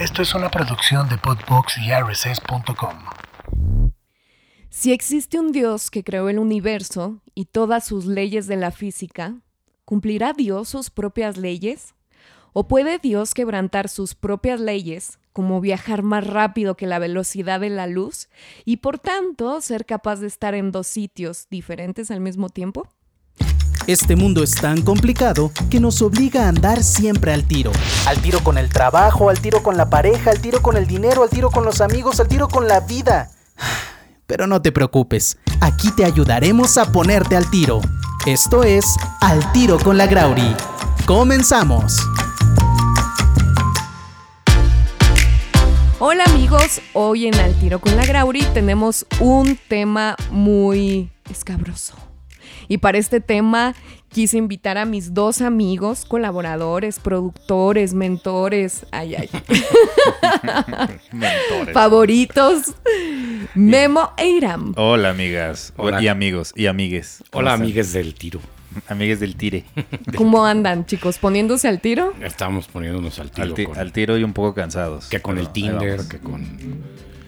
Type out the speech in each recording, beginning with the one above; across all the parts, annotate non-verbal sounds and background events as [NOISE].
Esto es una producción de Podbox y. Si existe un Dios que creó el universo y todas sus leyes de la física, ¿cumplirá Dios sus propias leyes? ¿O puede Dios quebrantar sus propias leyes, como viajar más rápido que la velocidad de la luz, y por tanto ser capaz de estar en dos sitios diferentes al mismo tiempo? Este mundo es tan complicado que nos obliga a andar siempre al tiro. Al tiro con el trabajo, al tiro con la pareja, al tiro con el dinero, al tiro con los amigos, al tiro con la vida. [SIGHS] Pero no te preocupes, aquí te ayudaremos a ponerte al tiro. Esto es Al tiro con la Grauri. Comenzamos. Hola amigos, hoy en Al tiro con la Grauri tenemos un tema muy escabroso. Y para este tema quise invitar a mis dos amigos, colaboradores, productores, mentores, ay, ay, [LAUGHS] Mentores. favoritos, Memo e Iram. Hola, amigas. Hola. Y amigos. Y amigues. ¿Cómo Hola, amigues del tiro. Amigues del tire. [LAUGHS] ¿Cómo andan, chicos? ¿Poniéndose al tiro? Estamos poniéndonos al tiro. Al, ti- con, al tiro y un poco cansados. que con Pero el Tinder, que con.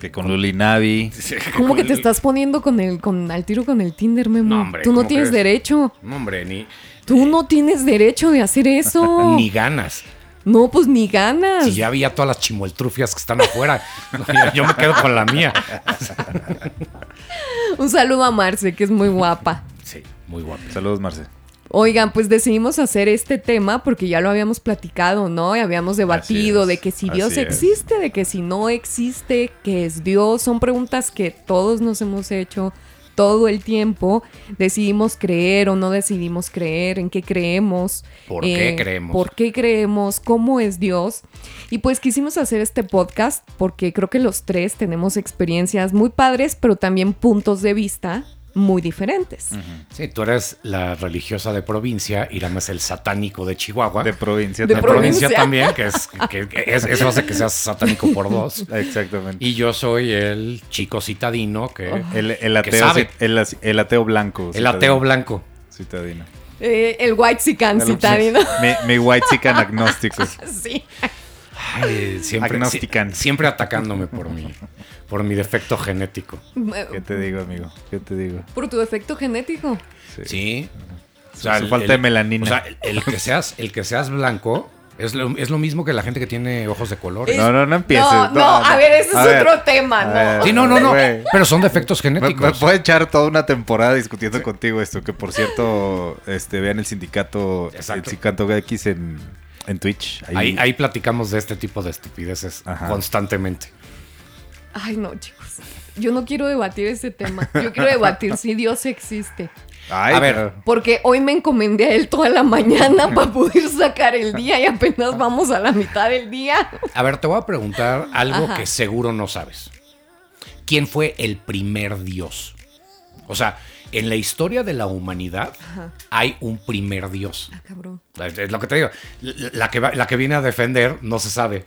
Que con Luli Navi. [LAUGHS] ¿Cómo que te estás poniendo con el, con, al tiro con el Tinder, Memo? No, hombre, Tú no ¿cómo tienes crees? derecho. No, hombre, ni, Tú no tienes derecho de hacer eso. [LAUGHS] ni ganas. No, pues ni ganas. Si ya había todas las chimueltrufias que están afuera. [LAUGHS] Yo- me quedo con la mía. Un saludo a Marce, que es muy guapa. Sí, muy guapo. Saludos, Marce. Oigan, pues decidimos hacer este tema porque ya lo habíamos platicado, ¿no? Y habíamos debatido de que si Dios así es. existe, de que si no existe, que es Dios. Son preguntas que todos nos hemos hecho todo el tiempo. Decidimos creer o no decidimos creer, en qué creemos. eh, ¿Por qué creemos? ¿Por qué creemos? ¿Cómo es Dios? Y pues quisimos hacer este podcast porque creo que los tres tenemos experiencias muy padres, pero también puntos de vista muy diferentes. Sí, tú eres la religiosa de provincia, Irán es el satánico de Chihuahua. De provincia De De también. provincia provincia. también, que, es, que- que es- eso hace que seas satánico por dos. [LAUGHS] Exactamente. Y yo soy el chico citadino que... el, el que ateo, sabe. el, el ateo blanco. El ateo blanco. Citadino. Eh, el white sican citadino. Mi, mi white chican [LAUGHS] agnóstico. Sí. Ay, siempre, Agnostican. siempre atacándome por mi, por mi defecto genético. ¿Qué te digo, amigo? ¿Qué te digo? Por tu defecto genético. Sí. O Su falta de melanina. O sea, el, el que seas, el que seas blanco es lo, es lo mismo que la gente que tiene ojos de colores. No, no, no empieces. No, no, a ver, ese es ver. otro tema, ¿no? ver. Sí, no, no, no. Pero son defectos Me, me genéticos. puedo echar toda una temporada discutiendo contigo esto, que por cierto, este, vean el sindicato, el Exacto. sindicato X en, en Twitch. Ahí, Ahí, ahí platicamos de este tipo de estupideces Ajá. constantemente. Ay, no, chicos. Yo no quiero debatir ese tema. Yo quiero debatir si Dios existe. Ay, A ver. Porque hoy me encomendé a él toda la mañana para poder sacar el día y apenas vamos a la mitad del día. A ver, te voy a preguntar algo Ajá. que seguro no sabes. ¿Quién fue el primer Dios? O sea, en la historia de la humanidad hay un primer Dios. Ah, cabrón. Es lo que te digo. La que, va- la que viene a defender no se sabe.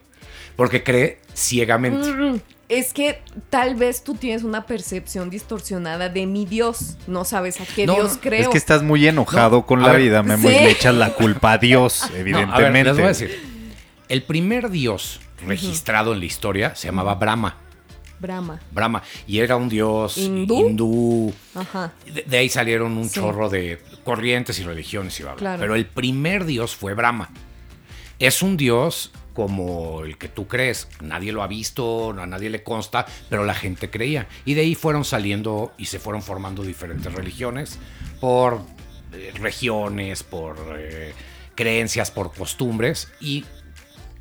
Porque cree ciegamente. Mm, Es que tal vez tú tienes una percepción distorsionada de mi Dios. No sabes a qué No, Dios creo. Es que estás muy enojado No, con la ver, vida, Memo, y le echas la culpa a Dios, [LAUGHS] No, a ver, evidentemente. les voy a decir. El primer Dios registrado en la historia se llamaba Brahma. Brahma. Brahma. Y era un dios ¿Hindú? hindú. Ajá. De, de ahí salieron un Sí. chorro de corrientes y religiones y bla, bla. Claro. Pero el primer dios fue Brahma. Es un dios como el que tú crees. Nadie lo ha visto, a nadie le consta, pero la gente creía. Y de ahí fueron saliendo y se fueron formando diferentes religiones por eh, regiones, por eh, creencias, por costumbres y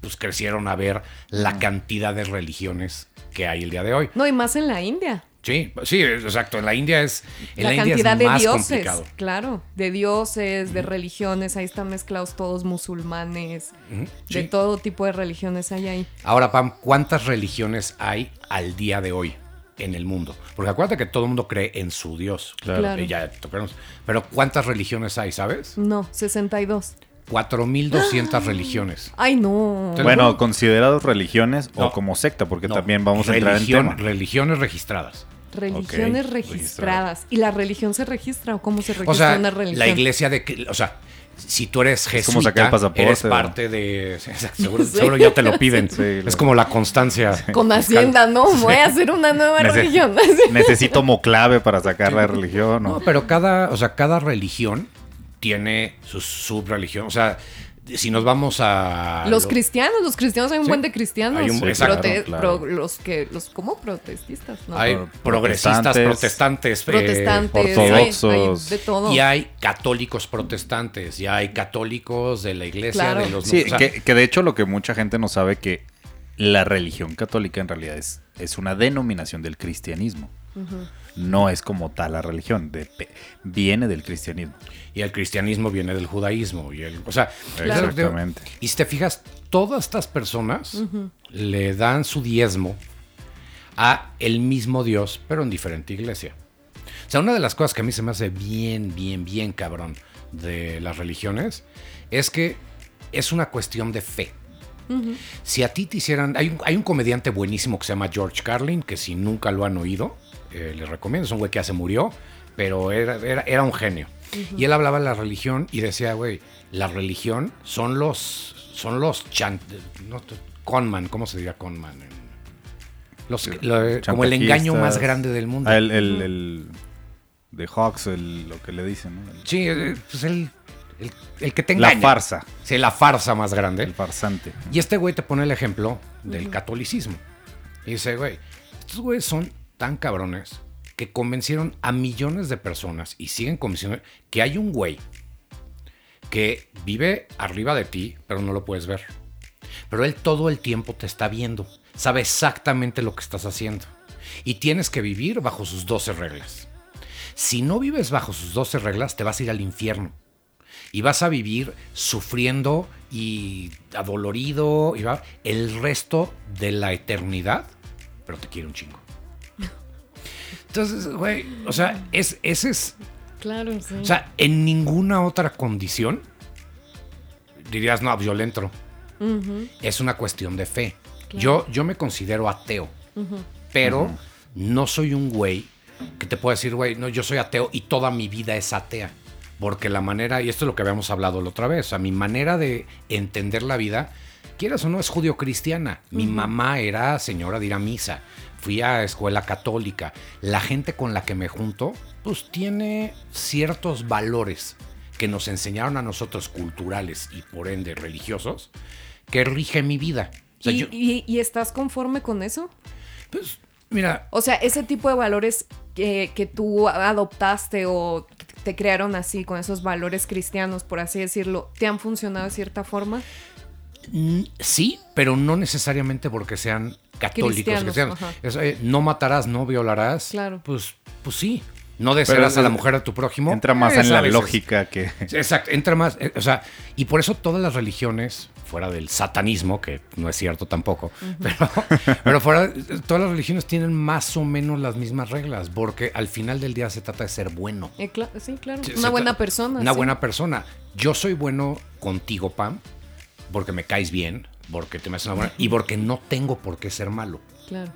pues crecieron a ver la cantidad de religiones que hay el día de hoy. No, y más en la India. Sí, sí, exacto. En la India es, en la, la, India cantidad es de más dioses, complicado. claro, de dioses, de religiones, ahí están mezclados todos musulmanes, de sí. todo tipo de religiones hay ahí. Ahora, Pam, ¿cuántas religiones hay al día de hoy en el mundo? Porque acuérdate que todo el mundo cree en su Dios. Claro. Claro. Y ya tocamos. Pero ¿cuántas religiones hay, sabes? No, 62. 4.200 religiones. Ay, no. Bueno, considerados religiones No. o como secta, porque No, también vamos a entrar en tema. Religiones registradas. Religiones registradas. ¿Y la religión se registra o cómo se registra O sea, una religión? la iglesia de... que- O sea, si tú eres Es como sacar jesuita, el pasaporte, eres ¿no? parte de... [LAUGHS] Seguro, seguro ya te lo piden. Sí, es lo- como la constancia. Con. Hacienda, no, voy a hacer una nueva Nece- religión. Necesito moclave para sacar la religión. No, ¿no? pero cada, o sea, cada religión tiene su subreligión. O sea, si nos vamos a... Los lo- cristianos, los cristianos hay un Sí. buen de cristianos. Hay un- Sí, claro. pro- los que, los, ¿cómo? Protestistas, ¿no? Hay Pro- progresistas, protestantes, protestantes, eh, protestantes, ortodoxos. hay- hay de todo. y hay católicos protestantes, y hay católicos de la iglesia, Claro. de los... Sí, o sea, que, que de hecho lo que mucha gente no sabe que la religión católica en realidad es, es una denominación del cristianismo. No es como tal la religión, de- viene del cristianismo. Y el cristianismo viene del judaísmo. Y el, o sea, Claro. Exactamente. Y si te fijas, todas estas personas le dan su diezmo a el mismo Dios, pero en diferente iglesia. O sea, una de las cosas que a mí se me hace bien, bien, bien cabrón de las religiones es que es una cuestión de fe. Si a ti te hicieran... Hay un, hay un comediante buenísimo que se llama George Carlin, que si nunca lo han oído, eh, les recomiendo. Es un güey que ya se murió, pero era, era, era un genio. Y él hablaba de la religión y decía, güey, la religión son los... Son los chan... No, conman, ¿cómo se diría conman? Los, lo- como el engaño más grande del mundo. Ah, el, el, el- de Hawks, el- lo que le dicen, ¿no? El- Sí, eh, pues el, el, el que te la farsa, Sí, la farsa más grande. el farsante. Y este güey te pone el ejemplo del catolicismo. Y dice, güey, estos güeyes son tan cabrones que convencieron a millones de personas y siguen convenciendo que hay un güey que vive arriba de ti, pero no lo puedes ver. Pero él todo el tiempo te está viendo, sabe exactamente lo que estás haciendo. Y tienes que vivir bajo sus 12 reglas. Si no vives bajo sus 12 reglas, te vas a ir al infierno y vas a vivir sufriendo y adolorido y el resto de la eternidad, pero te quiere un chingo. Entonces, güey, o sea, es, ese es, Claro, sí. o sea, en ninguna otra condición dirías, no, yo le entro. Es una cuestión de fe. Yo, yo me considero ateo, pero no soy un güey que te puedo decir, güey, no, yo soy ateo y toda mi vida es atea. Porque la manera, y esto es lo que habíamos hablado la otra vez, o sea, mi manera de entender la vida, quieras o no, es judío-cristiana. Mi mamá era señora de ir a misa, fui a escuela católica. La gente con la que me junto, pues tiene ciertos valores que nos enseñaron a nosotros culturales y por ende religiosos, que rige mi vida. O sea, ¿Y, yo- y- y estás conforme con eso? pues, mira, O sea, ese tipo de valores que, que tú adoptaste o te crearon así, con esos valores cristianos, por así decirlo, ¿te han funcionado de cierta forma? Mm, Sí, pero no necesariamente porque sean católicos. Cristianos, cristianos. Es, eh, no matarás, no violarás. Claro. Pues, pues sí. No desearás a la eh, mujer de tu prójimo. Entra más Esa en a la veces. lógica que... Exacto, entra más. eh, o sea, y por eso todas las religiones, fuera del satanismo, que no es cierto tampoco, pero, [LAUGHS] pero fuera, todas las religiones tienen más o menos las mismas reglas, porque al final del día se trata de ser bueno. Eh, sí, claro. Se- Una se buena persona. Una sí. buena persona. Yo soy bueno contigo, Pam, porque me caes bien, porque te me haces una buena. Y porque no tengo por qué ser malo. Claro.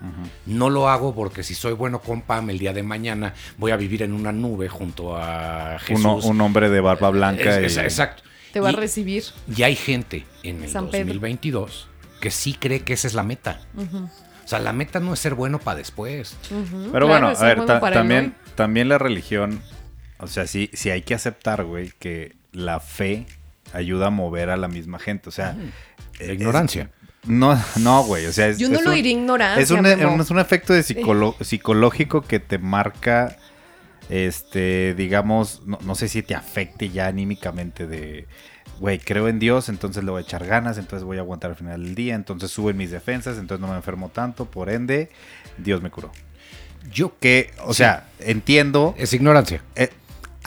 No lo hago porque si soy bueno con Pam, el día de mañana voy a vivir en una nube junto a Jesús. Uno- un hombre de barba blanca. Es- es- y- exacto. Te va Y- a recibir. y hay gente en el San Pedro. 2022 que sí cree que esa es la meta. O sea, la meta no es ser bueno para después. Pero claro, bueno, a ver, ta- también, hoy. también la religión, o sea, sí, sí hay que aceptar, güey, que la fe ayuda a mover a la misma gente, o sea... La ignorancia. es- no, no, güey, o sea... Es, Yo no es lo un- diría ignorancia. Es un, es un efecto de psicolo- psicológico que te marca, este, digamos, no, no sé si te afecte ya anímicamente de, güey, creo en Dios, entonces le voy a echar ganas, entonces voy a aguantar al final del día, entonces suben mis defensas, entonces no me enfermo tanto, por ende, Dios me curó. Yo Que, o Sí. sea, entiendo, es ignorancia. eh,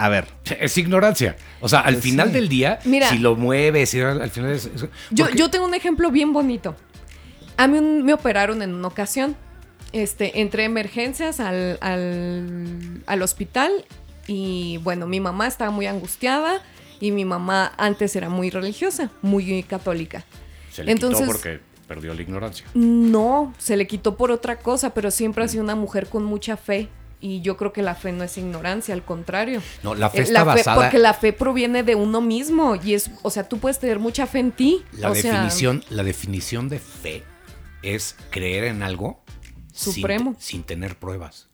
a ver, Es ignorancia. O sea, al Pues final sí. del día, Mira. si lo mueves, si al al final es. es- Yo, yo tengo un ejemplo bien bonito. A mí un- me operaron en una ocasión. Este, entré a emergencias al, al, al hospital y bueno, mi mamá estaba muy angustiada y mi mamá antes era muy religiosa, muy católica. se le entonces- quitó porque perdió la ignorancia. No, se le quitó por otra cosa, pero siempre ha sido una mujer con mucha fe Y yo creo que la fe no es ignorancia, al contrario. No, la fe Eh, está basada- Porque la fe proviene de uno mismo y es, o sea, tú puedes tener mucha fe en ti. La o sea, definición, la definición de fe es creer en algo sin- Supremo. Sin, tener pruebas.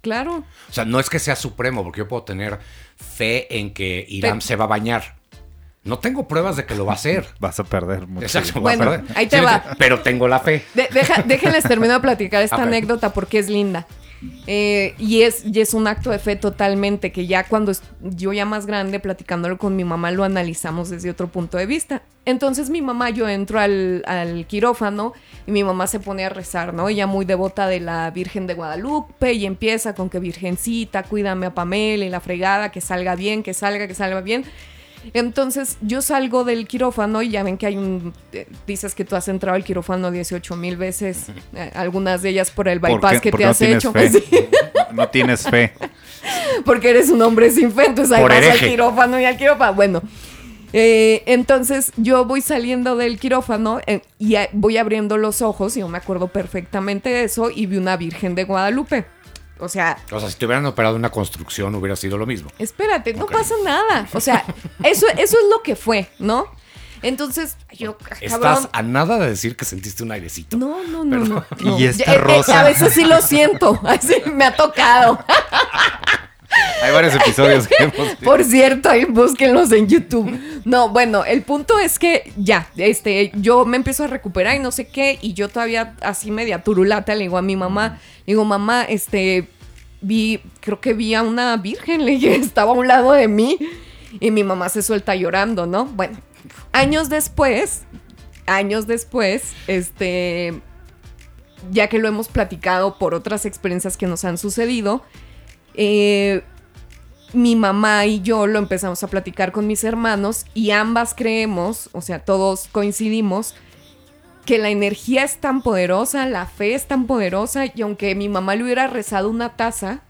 claro. O sea, no es que sea supremo, porque yo puedo tener fe en que Irán Pe- se va a bañar. No tengo pruebas de que lo va a hacer. [LAUGHS] Vas a perder mucho. Exacto, voy a Bueno, perder. ahí te Sí, va. Pero tengo la fe. De- deja- déjenles termino de platicar [LAUGHS] esta anécdota porque es linda. Eh, y, es, y es un acto de fe totalmente, que ya cuando yo ya más grande, platicándolo con mi mamá, lo analizamos desde otro punto de vista. Entonces mi mamá, yo entro al, al quirófano y mi mamá se pone a rezar, ¿no? Ella muy devota de la Virgen de Guadalupe y empieza con que Virgencita, cuídame a Pamela y la fregada, que salga bien, que salga, que salga bien. Entonces yo salgo del quirófano y ya ven que hay un... eh, dices que tú has entrado al quirófano 18 mil veces, eh, algunas de ellas por el ¿Por bypass que te no has hecho. [LAUGHS] Sí, No tienes fe. [LAUGHS] porque eres un hombre sin fe, entonces ahí Por vas al quirófano y al quirófano. Bueno, eh, entonces yo voy saliendo del quirófano eh, y voy abriendo los ojos, y yo me acuerdo perfectamente de eso, y vi una Virgen de Guadalupe. O sea, O sea, si te hubieran operado una construcción, hubiera sido lo mismo. Espérate, no pasa nada. O sea, [LAUGHS] eso, eso es lo que fue, ¿no? Entonces, yo, Estás cabrón. a nada de decir que sentiste un airecito. No, no, no, no. Y esta eh, eh, rosa. a veces sí lo siento. [LAUGHS] Así me ha tocado. [LAUGHS] Hay varios episodios que hemos. [LAUGHS] Por cierto, ahí búsquenlos en YouTube. No, bueno, el punto es que ya, este, yo me empiezo a recuperar y no sé qué, y yo todavía así media turulata le digo a mi mamá, digo, mamá, este, vi, creo que vi a una virgen, le dije, [LAUGHS] estaba a un lado de mí, y mi mamá se suelta llorando, ¿no? Bueno, años después, años después, este, ya que lo hemos platicado por otras experiencias que nos han sucedido, eh, mi mamá y yo lo empezamos a platicar con mis hermanos y ambas creemos, o sea, todos coincidimos, que la energía es tan poderosa, la fe es tan poderosa y aunque mi mamá le hubiera rezado una taza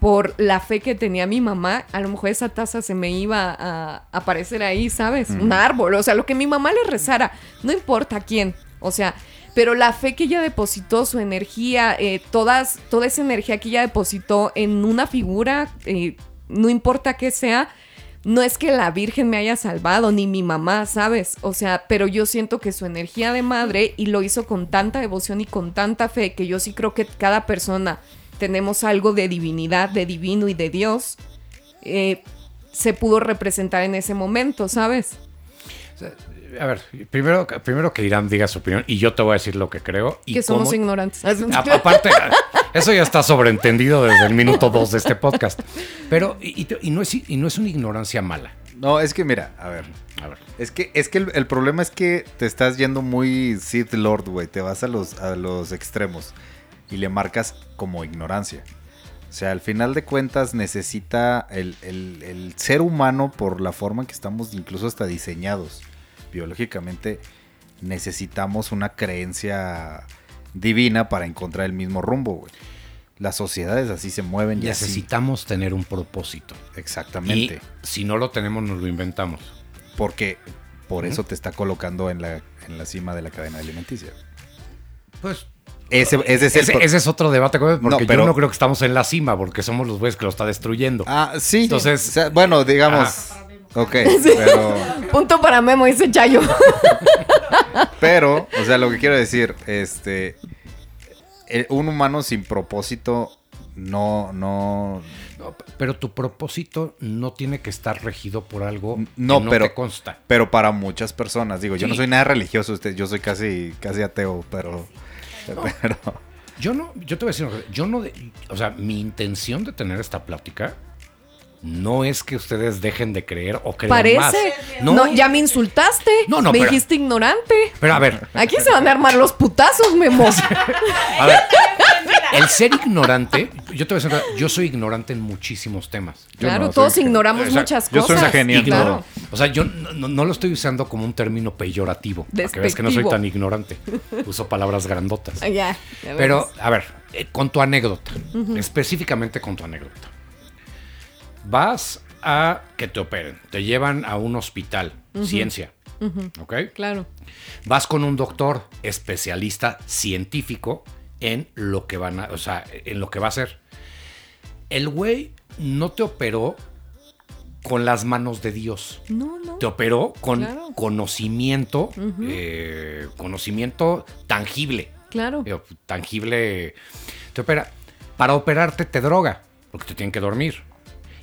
por la fe que tenía mi mamá, a lo mejor esa taza se me iba a aparecer ahí, ¿sabes? Un árbol, o sea, lo que mi mamá le rezara, no importa quién, o sea, pero la fe que ella depositó, su energía, eh, todas, toda esa energía que ella depositó en una figura, eh, no importa qué sea, no es que la Virgen me haya salvado, ni mi mamá, ¿sabes? O sea, pero yo siento que su energía de madre y lo hizo con tanta devoción y con tanta fe que yo sí creo que cada persona tenemos algo de divinidad, de divino y de Dios, eh, se pudo representar en ese momento, ¿sabes? A ver, primero, primero que Irán diga su opinión y yo te voy a decir lo que creo. Y que somos cómo- ignorantes. A- Aparte, eso ya está sobreentendido desde el minuto 2 de este podcast. Pero, y, y te- y no es, y no es una ignorancia mala. No, es que mira, a ver. A ver. Es que, es que el, el problema es que te estás yendo muy Sith Lord, güey. Te vas a los, a los extremos y le marcas como ignorancia. O sea, al final de cuentas necesita el, el- el ser humano por la forma en que estamos incluso hasta diseñados biológicamente. Necesitamos una creencia divina para encontrar el mismo rumbo, güey. Las sociedades así se mueven y así. Necesitamos tener un propósito. Exactamente. Y si no lo tenemos, nos lo inventamos. Porque por eso te está colocando en la, en la cima de la cadena alimenticia. Pues Ese, ese es el ese, pro- ese es otro debate, porque No, pero- yo no creo que estamos en la cima, porque somos los güeyes que lo está destruyendo. Ah, sí. Entonces- O sea, bueno, digamos. Ok, [LAUGHS] pero, Punto para Memo, dice Chayo. [LAUGHS] pero, o sea, lo que quiero decir, este, el- un humano sin propósito no, no, No, pero tu propósito no tiene que estar regido por algo No, que no pero- te consta. pero para muchas personas, digo, yo no soy nada religioso, usted, yo soy casi, casi ateo, pero, [LAUGHS] pero, Yo no, yo te voy a decir una cosa, yo no, de- o sea, mi intención de tener esta plática no es que ustedes dejen de creer o creer Parece. más. No, ya me insultaste. No, no, Me pero- dijiste ignorante. Pero a ver, Aquí se van a armar los putazos, Memo. [LAUGHS] a ver, el ser ignorante, yo te voy a decir, yo soy ignorante en muchísimos temas. Yo claro, no, todos soy- ignoramos muchas Yo soy cosas. una genia en Claro. O sea, yo no, no- no lo estoy usando como un término peyorativo. Para que veas que no soy Despectivo. tan ignorante. Uso palabras grandotas. [LAUGHS] Ya, ya Pero, ves. a ver, eh, con tu anécdota, específicamente con tu anécdota. Vas a que te operen, te llevan a un hospital, ciencia, ¿ok? Claro. Vas con un doctor especialista científico en lo que van a, o sea, en lo que va a hacer. el güey no te operó con las manos de Dios. No, no. Te operó con Claro. conocimiento, eh, conocimiento tangible. Claro. Digo, tangible. Te opera. Para operarte te droga, porque te tienen que dormir.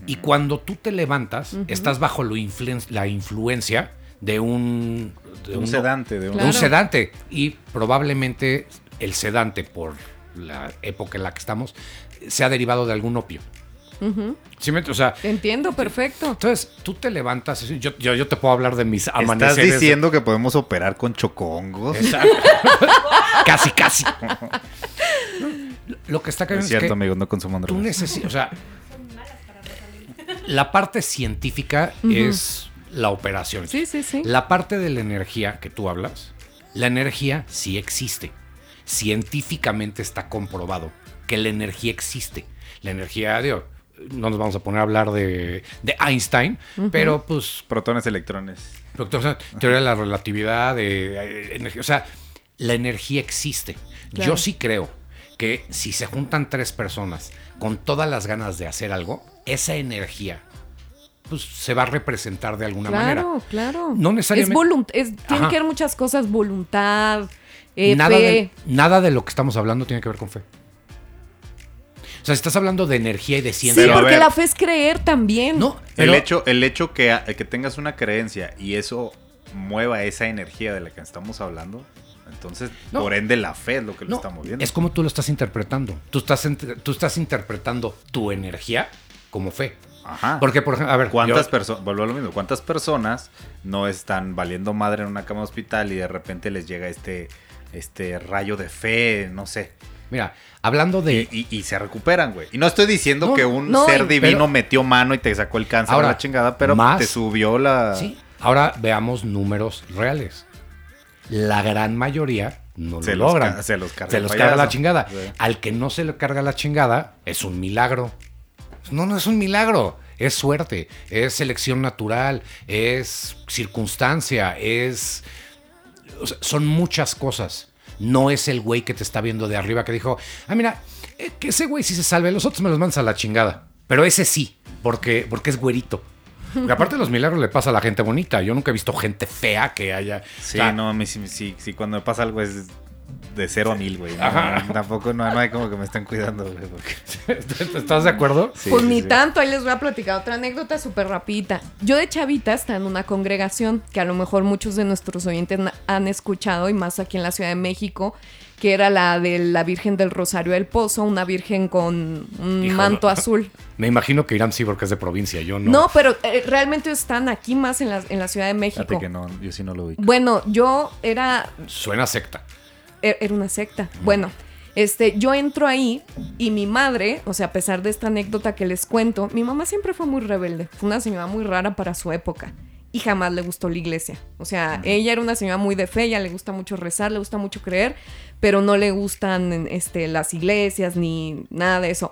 Y cuando tú te levantas, estás bajo lo influen- la influencia de un, de Un sedante, de un... de Claro. un sedante. Y probablemente el sedante, por la época en la que estamos, se ha derivado de algún opio. ¿Sí me- o sea, entiendo, perfecto. entonces tú te levantas. yo, yo, yo te puedo hablar de mis ¿Estás amaneceres. diciendo que podemos operar con chocongos? Exacto. [LAUGHS] casi, casi. [LAUGHS] Lo que está Es cañón es, cierto, que amigos, no consuman tú drogas. necesitas, o sea, la parte científica es la operación. Sí, sí, sí. La parte de la energía que tú hablas, la energía sí existe. Científicamente está comprobado que la energía existe. La energía, digo, no nos vamos a poner a hablar de, de Einstein, pero pues Protones, electrones. Sea, teoría de la relatividad, de, eh, energía. O sea, la energía existe. Claro. Yo sí creo que si se juntan tres personas con todas las ganas de hacer algo, esa energía pues, se va a representar de alguna manera. Claro, claro. No necesariamente- Es tienen que haber muchas cosas, voluntad, eh, nada, fe. de, nada de lo que estamos hablando tiene que ver con fe. O sea, si estás hablando de energía y de Sí, ciencia. Pero a porque ver. la fe es creer también. no, El hecho, el hecho que, que tengas una creencia y eso mueva esa energía de la que estamos hablando, entonces, No. por ende, la fe es lo que lo no, está moviendo. es como tú lo estás interpretando. Tú estás, tú estás interpretando tu energía como fe. Ajá. Porque, por ejemplo, a ver, ¿Cuántas personas, vuelvo a lo mismo, cuántas personas no están valiendo madre en una cama de hospital y de repente les llega este, este rayo de fe, no sé, Mira, hablando de. y, y- y se recuperan, güey? Y no estoy diciendo No, que un no, ser divino pero- metió mano y te sacó el cáncer Ahora, a la chingada, pero más- te subió la... Sí. Ahora veamos números reales. La gran mayoría no Se lo los logran. se los carga Se el los carga la chingada. Sí. Al que no se le carga la chingada, es un milagro. No, no es un milagro. Es suerte, es selección natural, es circunstancia, es. o sea, son muchas cosas. No es el güey que te está viendo de arriba que dijo, ah, mira, eh, que ese güey sí se salve, los otros me los mandas a la chingada. Pero ese sí, porque, porque es güerito. [LAUGHS] Porque aparte de los milagros le pasa a la gente bonita. Yo nunca he visto gente fea que haya. Sí, o sea, no, a mí sí, sí, sí, cuando me pasa algo es de cero a mil, güey. No, Ajá. Tampoco no, no hay como que me estén cuidando, güey. porque- [LAUGHS] ¿Estás de acuerdo? Sí, pues sí, ni sí. tanto, ahí les voy a platicar otra anécdota súper rapidita. Yo de chavita estaba en una congregación que a lo mejor muchos de nuestros oyentes han escuchado y más aquí en la Ciudad de México, que era la de la Virgen del Rosario del Pozo, una virgen con un Híjole. manto azul. Me imagino que Irán sí, porque es de provincia. Yo no. No, pero eh, realmente están aquí más en la, en la Ciudad de México. Fíjate que no, yo sí no lo vi. Bueno, yo era Suena secta. Er- era una secta. Bueno, este, yo entro ahí y mi madre, o sea, a pesar de esta anécdota que les cuento, mi mamá siempre fue muy rebelde. Fue una señora muy rara para su época. Y jamás le gustó la iglesia. O sea, ella era una señora muy de fe, ella le gusta mucho rezar, le gusta mucho creer, pero no le gustan este, las iglesias ni nada de eso.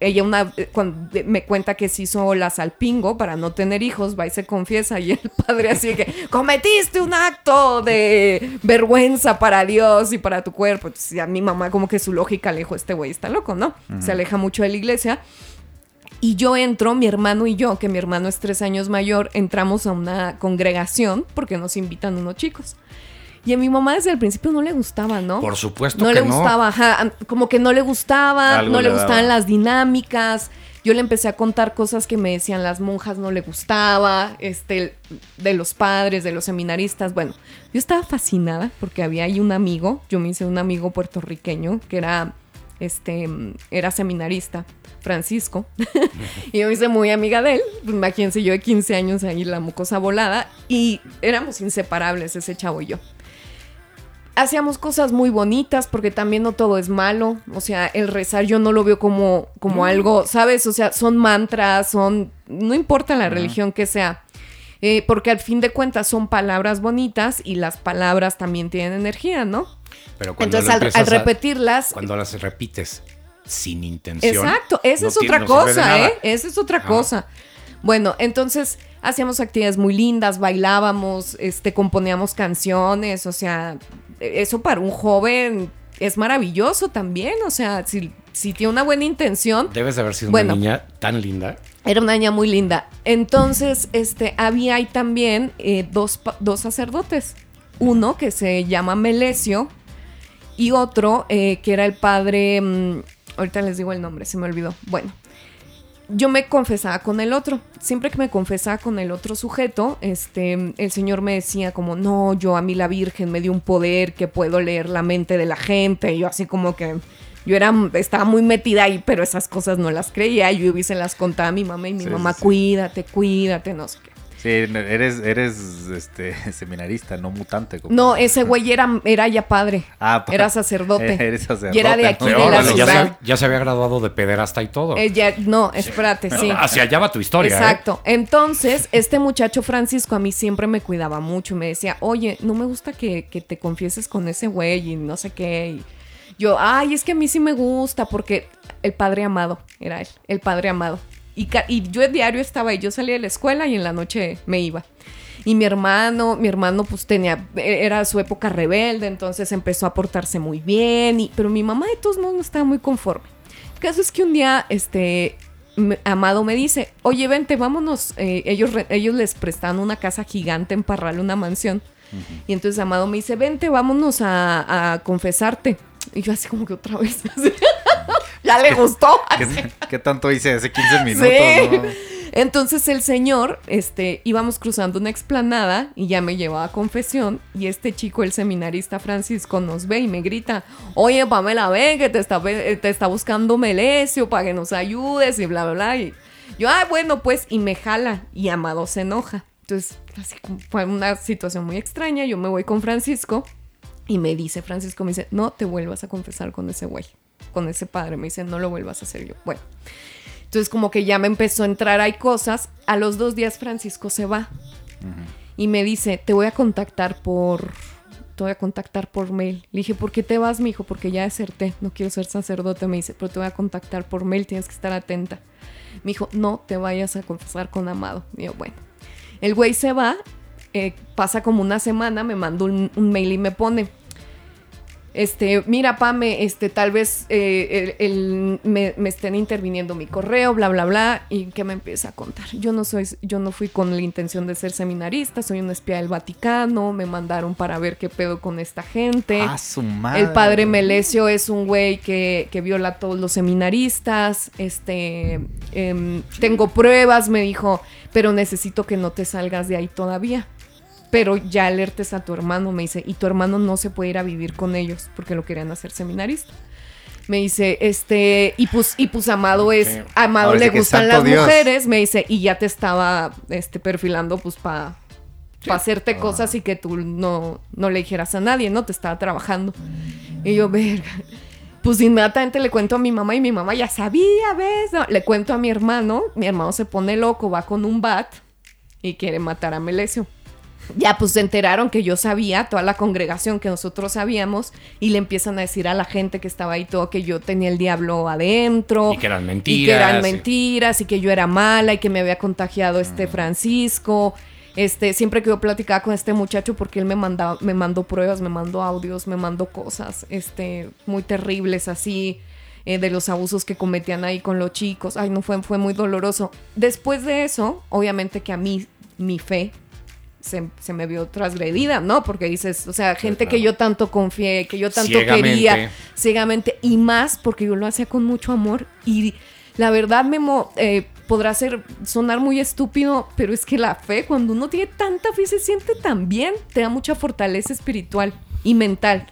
Ella una, eh, cuando me cuenta que se hizo la salpingo para no tener hijos, va y se confiesa y el padre así que [LAUGHS] cometiste un acto de vergüenza para Dios y para tu cuerpo. Entonces, a mi mamá como que su lógica le dijo, este güey está loco, ¿no? Se aleja mucho de la iglesia. Y yo entro, mi hermano y yo, que mi hermano es tres años mayor, entramos a una congregación porque nos invitan unos chicos. Y a mi mamá desde el principio no le gustaba, ¿no? Por supuesto no que le no. gustaba, ajá, como que no le gustaba, Algo no le le gustaban las dinámicas. Yo le empecé a contar cosas que me decían las monjas, no le gustaba, este, de los padres, de los seminaristas. Bueno, yo estaba fascinada porque había ahí un amigo, yo me hice un amigo puertorriqueño que era, este, era seminarista, Francisco, [LAUGHS] y yo me hice muy amiga de él. Pues, imagínense, yo de 15 años ahí, la mucosa volada, y éramos inseparables ese chavo y yo hacíamos cosas muy bonitas porque también no todo es malo. O sea, el rezar yo no lo veo como, como algo, ¿sabes? O sea, son mantras, son... No importa la religión que sea. Eh, porque al fin de cuentas son palabras bonitas y las palabras también tienen energía, ¿no? Pero cuando Entonces al, a- repetirlas... cuando las repites sin intención. Exacto, esa no es otra cosa. ¿eh? Esa es otra cosa. Bueno, entonces hacíamos actividades muy lindas, bailábamos, este, componíamos canciones, o sea, eso para un joven es maravilloso también, o sea, si si tiene una buena intención, Debes de haber sido Bueno. una niña tan linda. era una niña muy linda. Entonces, este, había ahí también eh, dos, dos sacerdotes. Uno que se llama Melesio y otro eh, que era el padre... mm, ahorita les digo el nombre, se me olvidó. Bueno, yo me confesaba con el otro. Siempre que me confesaba con el otro sujeto, este, el Señor me decía como, no, yo a mí la Virgen me dio un poder que puedo leer la mente de la gente. Y yo así como que yo era, estaba muy metida ahí, pero esas cosas no las creía. Yo se las contaba a mi mamá y mi Sí, mamá, sí, cuídate, cuídate, no sé qué. Sí, eres, eres este, [LAUGHS] seminarista, no mutante. como- No, ese güey era, era ya padre. Ah, pa- [LAUGHS] era sacerdote. [LAUGHS] Eres sacerdote, Y era de aquí, de la ya, se, ya se había graduado de pederasta y todo. Eh, ya- no, espérate, sí. Hacia allá va tu historia. ¿eh? Exacto. Entonces, este muchacho Francisco a mí siempre me cuidaba mucho. Me decía, oye, no me gusta que, que te confieses con ese güey y no sé qué. Y yo, ay, es que a mí sí me gusta porque el padre amado era él, el padre amado. Y, yo el diario estaba ahí, yo salía de la escuela y en la noche me iba. Y mi hermano, mi hermano pues tenía, era su época rebelde, entonces empezó a portarse muy bien, y, pero mi mamá de todos modos no estaba muy conforme. El caso es que un día, este, Amado me dice, oye, vente, vámonos. Eh, ellos, ellos les prestan una casa gigante en Parral, una mansión. Y entonces Amado me dice, vente, vámonos a, a confesarte. Y yo así como que otra vez. [LAUGHS] ya le gustó. ¿Qué, qué tanto hice hace 15 minutos? Sí. no? Entonces el señor, este, íbamos cruzando una explanada y ya me llevaba a confesión y este chico, el seminarista Francisco, nos ve y me grita, oye Pamela, ven que te está, te está buscando Melesio para que nos ayudes y bla, bla, bla. Y yo, ah, bueno, pues, y me jala y Amado se enoja. Entonces, así como fue una situación muy extraña, yo me voy con Francisco y me dice, Francisco me dice, no te vuelvas a confesar con ese güey, con ese padre. Me dice, no lo vuelvas a hacer yo. Bueno. Entonces como que ya me empezó a entrar ahí cosas. A los dos días Francisco se va y me dice, te voy a contactar por... Te voy a contactar por mail. Le dije, ¿por qué te vas, mi hijo? Porque ya deserté. No quiero ser sacerdote. Me dice, pero te voy a contactar por mail. Tienes que estar atenta. Me dijo, no te vayas a confesar con Amado. Y yo, bueno. El güey se va. Eh, pasa como una semana. Me manda un, un mail y me pone, este, mira, Pame, este, tal vez eh, el- el- me, me estén interviniendo mi correo, bla, bla, bla, y que me empieza a contar. Yo no soy, yo no fui con la intención de ser seminarista, soy un espía del Vaticano, me mandaron para ver qué pedo con esta gente. Ah, su madre. El padre Melesio es un güey que, que viola a todos los seminaristas. Este, em, tengo pruebas, me dijo, pero necesito que no te salgas de ahí todavía. Pero ya alertes a tu hermano, me dice, y tu hermano no se puede ir a vivir con ellos porque lo querían hacer seminarista. Me dice, este, y pues, y pues Amado es, Amado Ahora le gustan las Dios. mujeres, me dice, y ya te estaba este, perfilando pues para Ah. hacerte cosas y que tú no, no le dijeras a nadie, ¿no? Te estaba trabajando. Y yo, verga. Pues inmediatamente le cuento a mi mamá y mi mamá ya sabía, ¿ves? No, le cuento a mi hermano, mi hermano se pone loco, va con un bat y quiere matar a Melesio. Ya pues se enteraron que yo sabía, toda la congregación que nosotros sabíamos, y le empiezan a decir a la gente que estaba ahí todo que yo tenía el diablo adentro. Y que eran Y que eran mentiras, y- mentiras, y que yo era mala, y que me había contagiado este Francisco. Este, siempre que yo platicaba con este muchacho, porque él me mandaba, me mandó pruebas, me mandó audios, me mandó cosas, este, muy terribles así, eh, de los abusos que cometían ahí con los chicos. Ay, no fue, fue muy doloroso. Después de eso, obviamente que a mí, mi fe se, se me vio transgredida, ¿no? Porque dices, o sea, gente que yo tanto confié, que yo tanto Ciegamente. quería, ciegamente, y más porque yo lo hacía con mucho amor. Y la verdad, Memo, eh, podrá ser, sonar muy estúpido, pero es que la fe, cuando uno tiene tanta fe, se siente tan bien, te da mucha fortaleza espiritual y mental.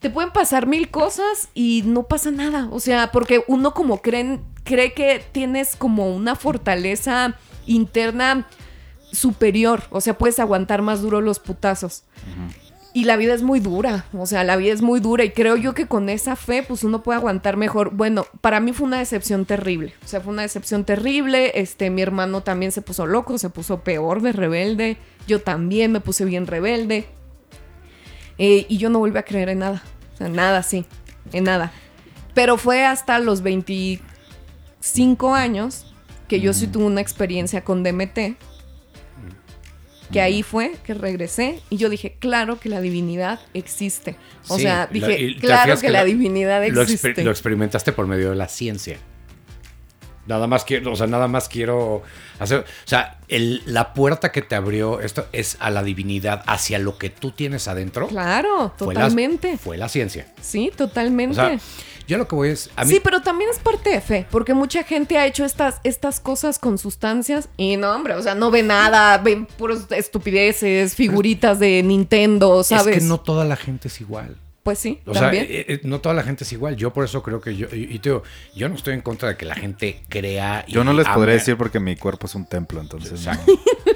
Te pueden pasar mil cosas y no pasa nada. O sea, porque uno como creen, cree que tienes como una fortaleza interna superior. O sea, puedes aguantar más duro los putazos. Y la vida es muy dura, o sea, la vida es muy dura y creo yo que con esa fe pues uno puede aguantar mejor. Bueno, para mí fue una decepción terrible, o sea, fue una decepción terrible, este, mi hermano también se puso loco, se puso peor de rebelde, yo también me puse bien rebelde Eh, y yo no volví a creer en nada, o sea, nada, sí, en nada. Pero fue hasta los 25 años que yo sí tuve una experiencia con DMT que ahí fue que regresé y yo dije, claro que la divinidad existe. O Sí, sea, dije, claro que, que la divinidad Lo, existe. exper- lo experimentaste por medio de la ciencia. Nada más quiero, o sea, nada más quiero hacer, o sea, el- la puerta que te abrió esto es a la divinidad, hacia lo que tú tienes adentro. Claro, fue la- totalmente. fue la ciencia. Sí, totalmente. O sea, yo lo que voy es, a mí, Sí, pero también es parte de fe, porque mucha gente ha hecho estas, estas cosas con sustancias y no, hombre, o sea, no ve nada, ven puras estupideces, figuritas de Nintendo, ¿sabes? es que no toda la gente es igual. Pues sí, O sea, también. eh, eh, no toda la gente es igual. Yo por eso creo que yo, y, y te digo, yo no estoy en contra de que la gente crea. y Yo no les podré ame. decir porque mi cuerpo es un templo, entonces. Exacto.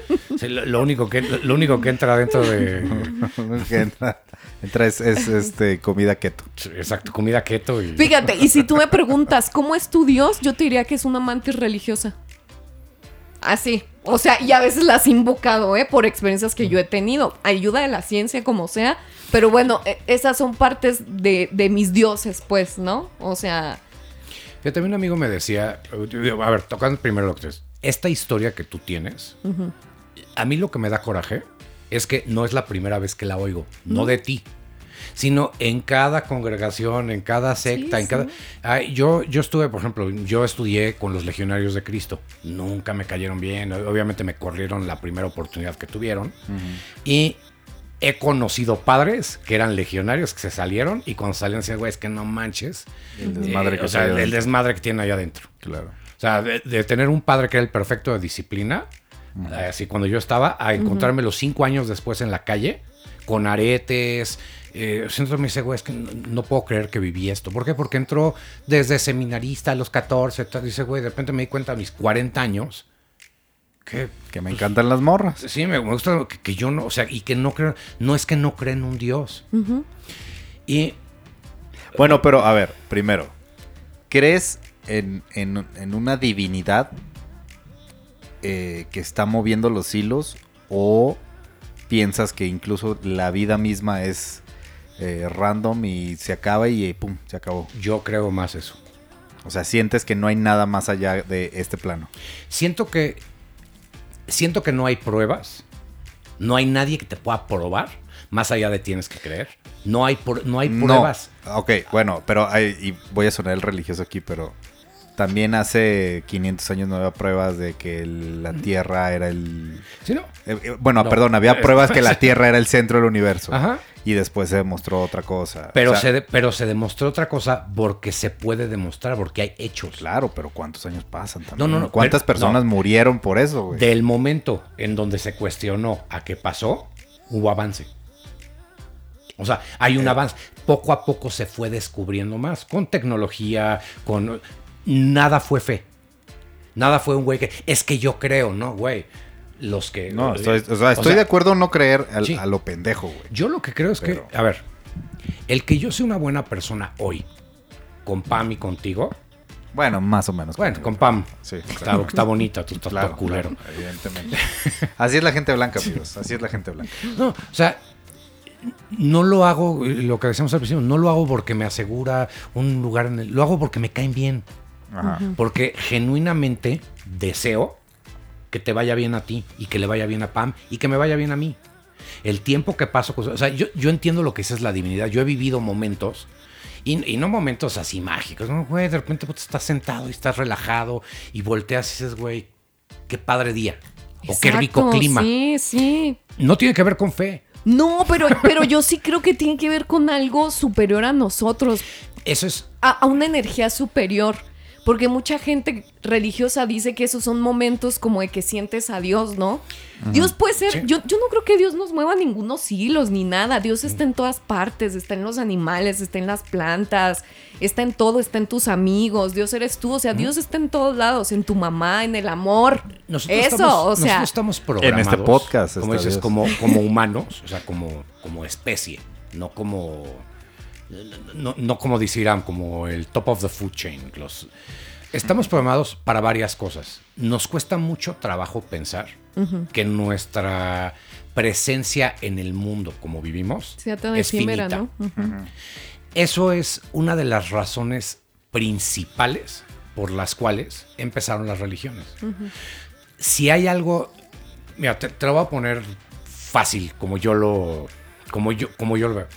[LAUGHS] Sí, lo, lo único que, lo único que entra dentro de. [LAUGHS] que entra entra es, es, este, comida keto. Exacto, comida keto y. Fíjate, y si tú me preguntas, ¿cómo es tu Dios? Yo te diría que es una mantis religiosa. Así. O sea, y a veces las he invocado, ¿eh? Por experiencias que yo he tenido. Ayuda de la ciencia, como sea. Pero bueno, e- esas son partes de, de mis dioses, pues, ¿no? O sea, Yo también un amigo me decía, a ver, tocando primero lo que es, esta historia que tú tienes, a mí lo que me da coraje es que no es la primera vez que la oigo, no de ti, sino en cada congregación, en cada secta, Sí, en cada... Ay, yo, yo estuve, por ejemplo, yo estudié con los legionarios de Cristo, nunca me cayeron bien, obviamente me corrieron la primera oportunidad que tuvieron, y he conocido padres que eran legionarios que se salieron y cuando salían decían, güey, es que no manches. El desmadre Eh, que o sea, trae el, desmadre que tiene allá adentro. Claro. O sea, de, de tener un padre que era el perfecto de disciplina, así cuando yo estaba, a encontrarme los cinco años después en la calle, con aretes. Eh, siento me dice, güey, es que no, no puedo creer que viví esto. ¿Por qué? Porque entró desde seminarista a los 14. tal. Dice, güey, de repente me di cuenta a mis 40 años que Que me encantan las morras. Sí, me, me gusta que, que yo no, o sea, y que no creo, no es que no creen en un Dios. Y Bueno, pero a ver, primero, ¿crees en, en- en una divinidad eh, que está moviendo los hilos o piensas que incluso la vida misma es eh, random y se acaba y eh, pum, se acabó? yo creo más eso. O sea, sientes que no hay nada más allá de este plano. Siento que, siento que no hay pruebas, no hay nadie que te pueda probar, más allá de tienes que creer. No hay, no hay No. pruebas. Ok, bueno, pero hay- y voy a sonar el religioso aquí, pero también hace 500 años no había pruebas de que el- la Tierra era el... ¿Sí, no? eh, eh, bueno, No. perdón, había Eh, pruebas que la [LAUGHS] Tierra era el centro del universo. Ajá. Y después se demostró otra cosa. Pero, O sea, se de- pero se demostró otra cosa porque se puede demostrar, porque hay hechos. Claro, pero ¿cuántos años pasan también? No, no, no, ¿Cuántas pero- personas no. murieron por eso, güey? Del momento en donde se cuestionó a qué pasó, hubo avance. O sea, hay Eh. un avance. Poco a poco se fue descubriendo más. Con tecnología, con... Nada fue fe. Nada fue un güey que... Es que yo creo, ¿no, güey? Los que... No, estoy, o sea, estoy de acuerdo en no creer al- sí. a lo pendejo, güey. Yo lo que creo es Pero- que... A ver. El que yo sea una buena persona hoy, con Pam y contigo... Bueno, más o menos. Bueno, con Pam. Sí, Está, claro. está bonita, tú estás Claro, todo culero. claro, evidentemente. Así es la gente blanca, amigos. Así es la gente blanca. No, o sea, no lo hago, lo que decíamos al principio, no lo hago porque me asegura un lugar en el. Lo hago porque me caen bien. Ajá. Porque genuinamente deseo que te vaya bien a ti y que le vaya bien a Pam y que me vaya bien a mí. El tiempo que paso. O sea, yo, yo entiendo lo que es la divinidad. Yo he vivido momentos. Y, y no momentos así mágicos, ¿no? Güey, de repente pues, estás sentado y estás relajado y volteas y dices, güey, qué padre día. O qué rico clima. Sí, sí. No tiene que ver con fe. No, pero, pero yo sí creo que tiene que ver con algo superior a nosotros, Eso es a, a una energía superior. Porque mucha gente religiosa dice que esos son momentos como de que sientes a Dios, ¿no? Dios puede ser, Sí. yo, yo no creo que Dios nos mueva ningunos hilos ni nada. Dios está en todas partes, está en los animales, está en las plantas, está en todo, está en tus amigos. Dios eres tú, o sea, Dios está en todos lados, en tu mamá, en el amor. Nosotros Eso, estamos, o sea, nosotros estamos programados. este podcast como dices, Dios. como, como humanos, o sea, como, como especie, no como. No, no como dice Irán, como el top of the food chain. Los, estamos programados para varias cosas. Nos cuesta mucho trabajo pensar que nuestra presencia en el mundo como vivimos sea tan es efímera, finita. ¿no? Eso es una de las razones principales por las cuales empezaron las religiones. Si hay algo, mira, te, te lo voy a poner fácil, como yo lo, como yo, como yo lo veo.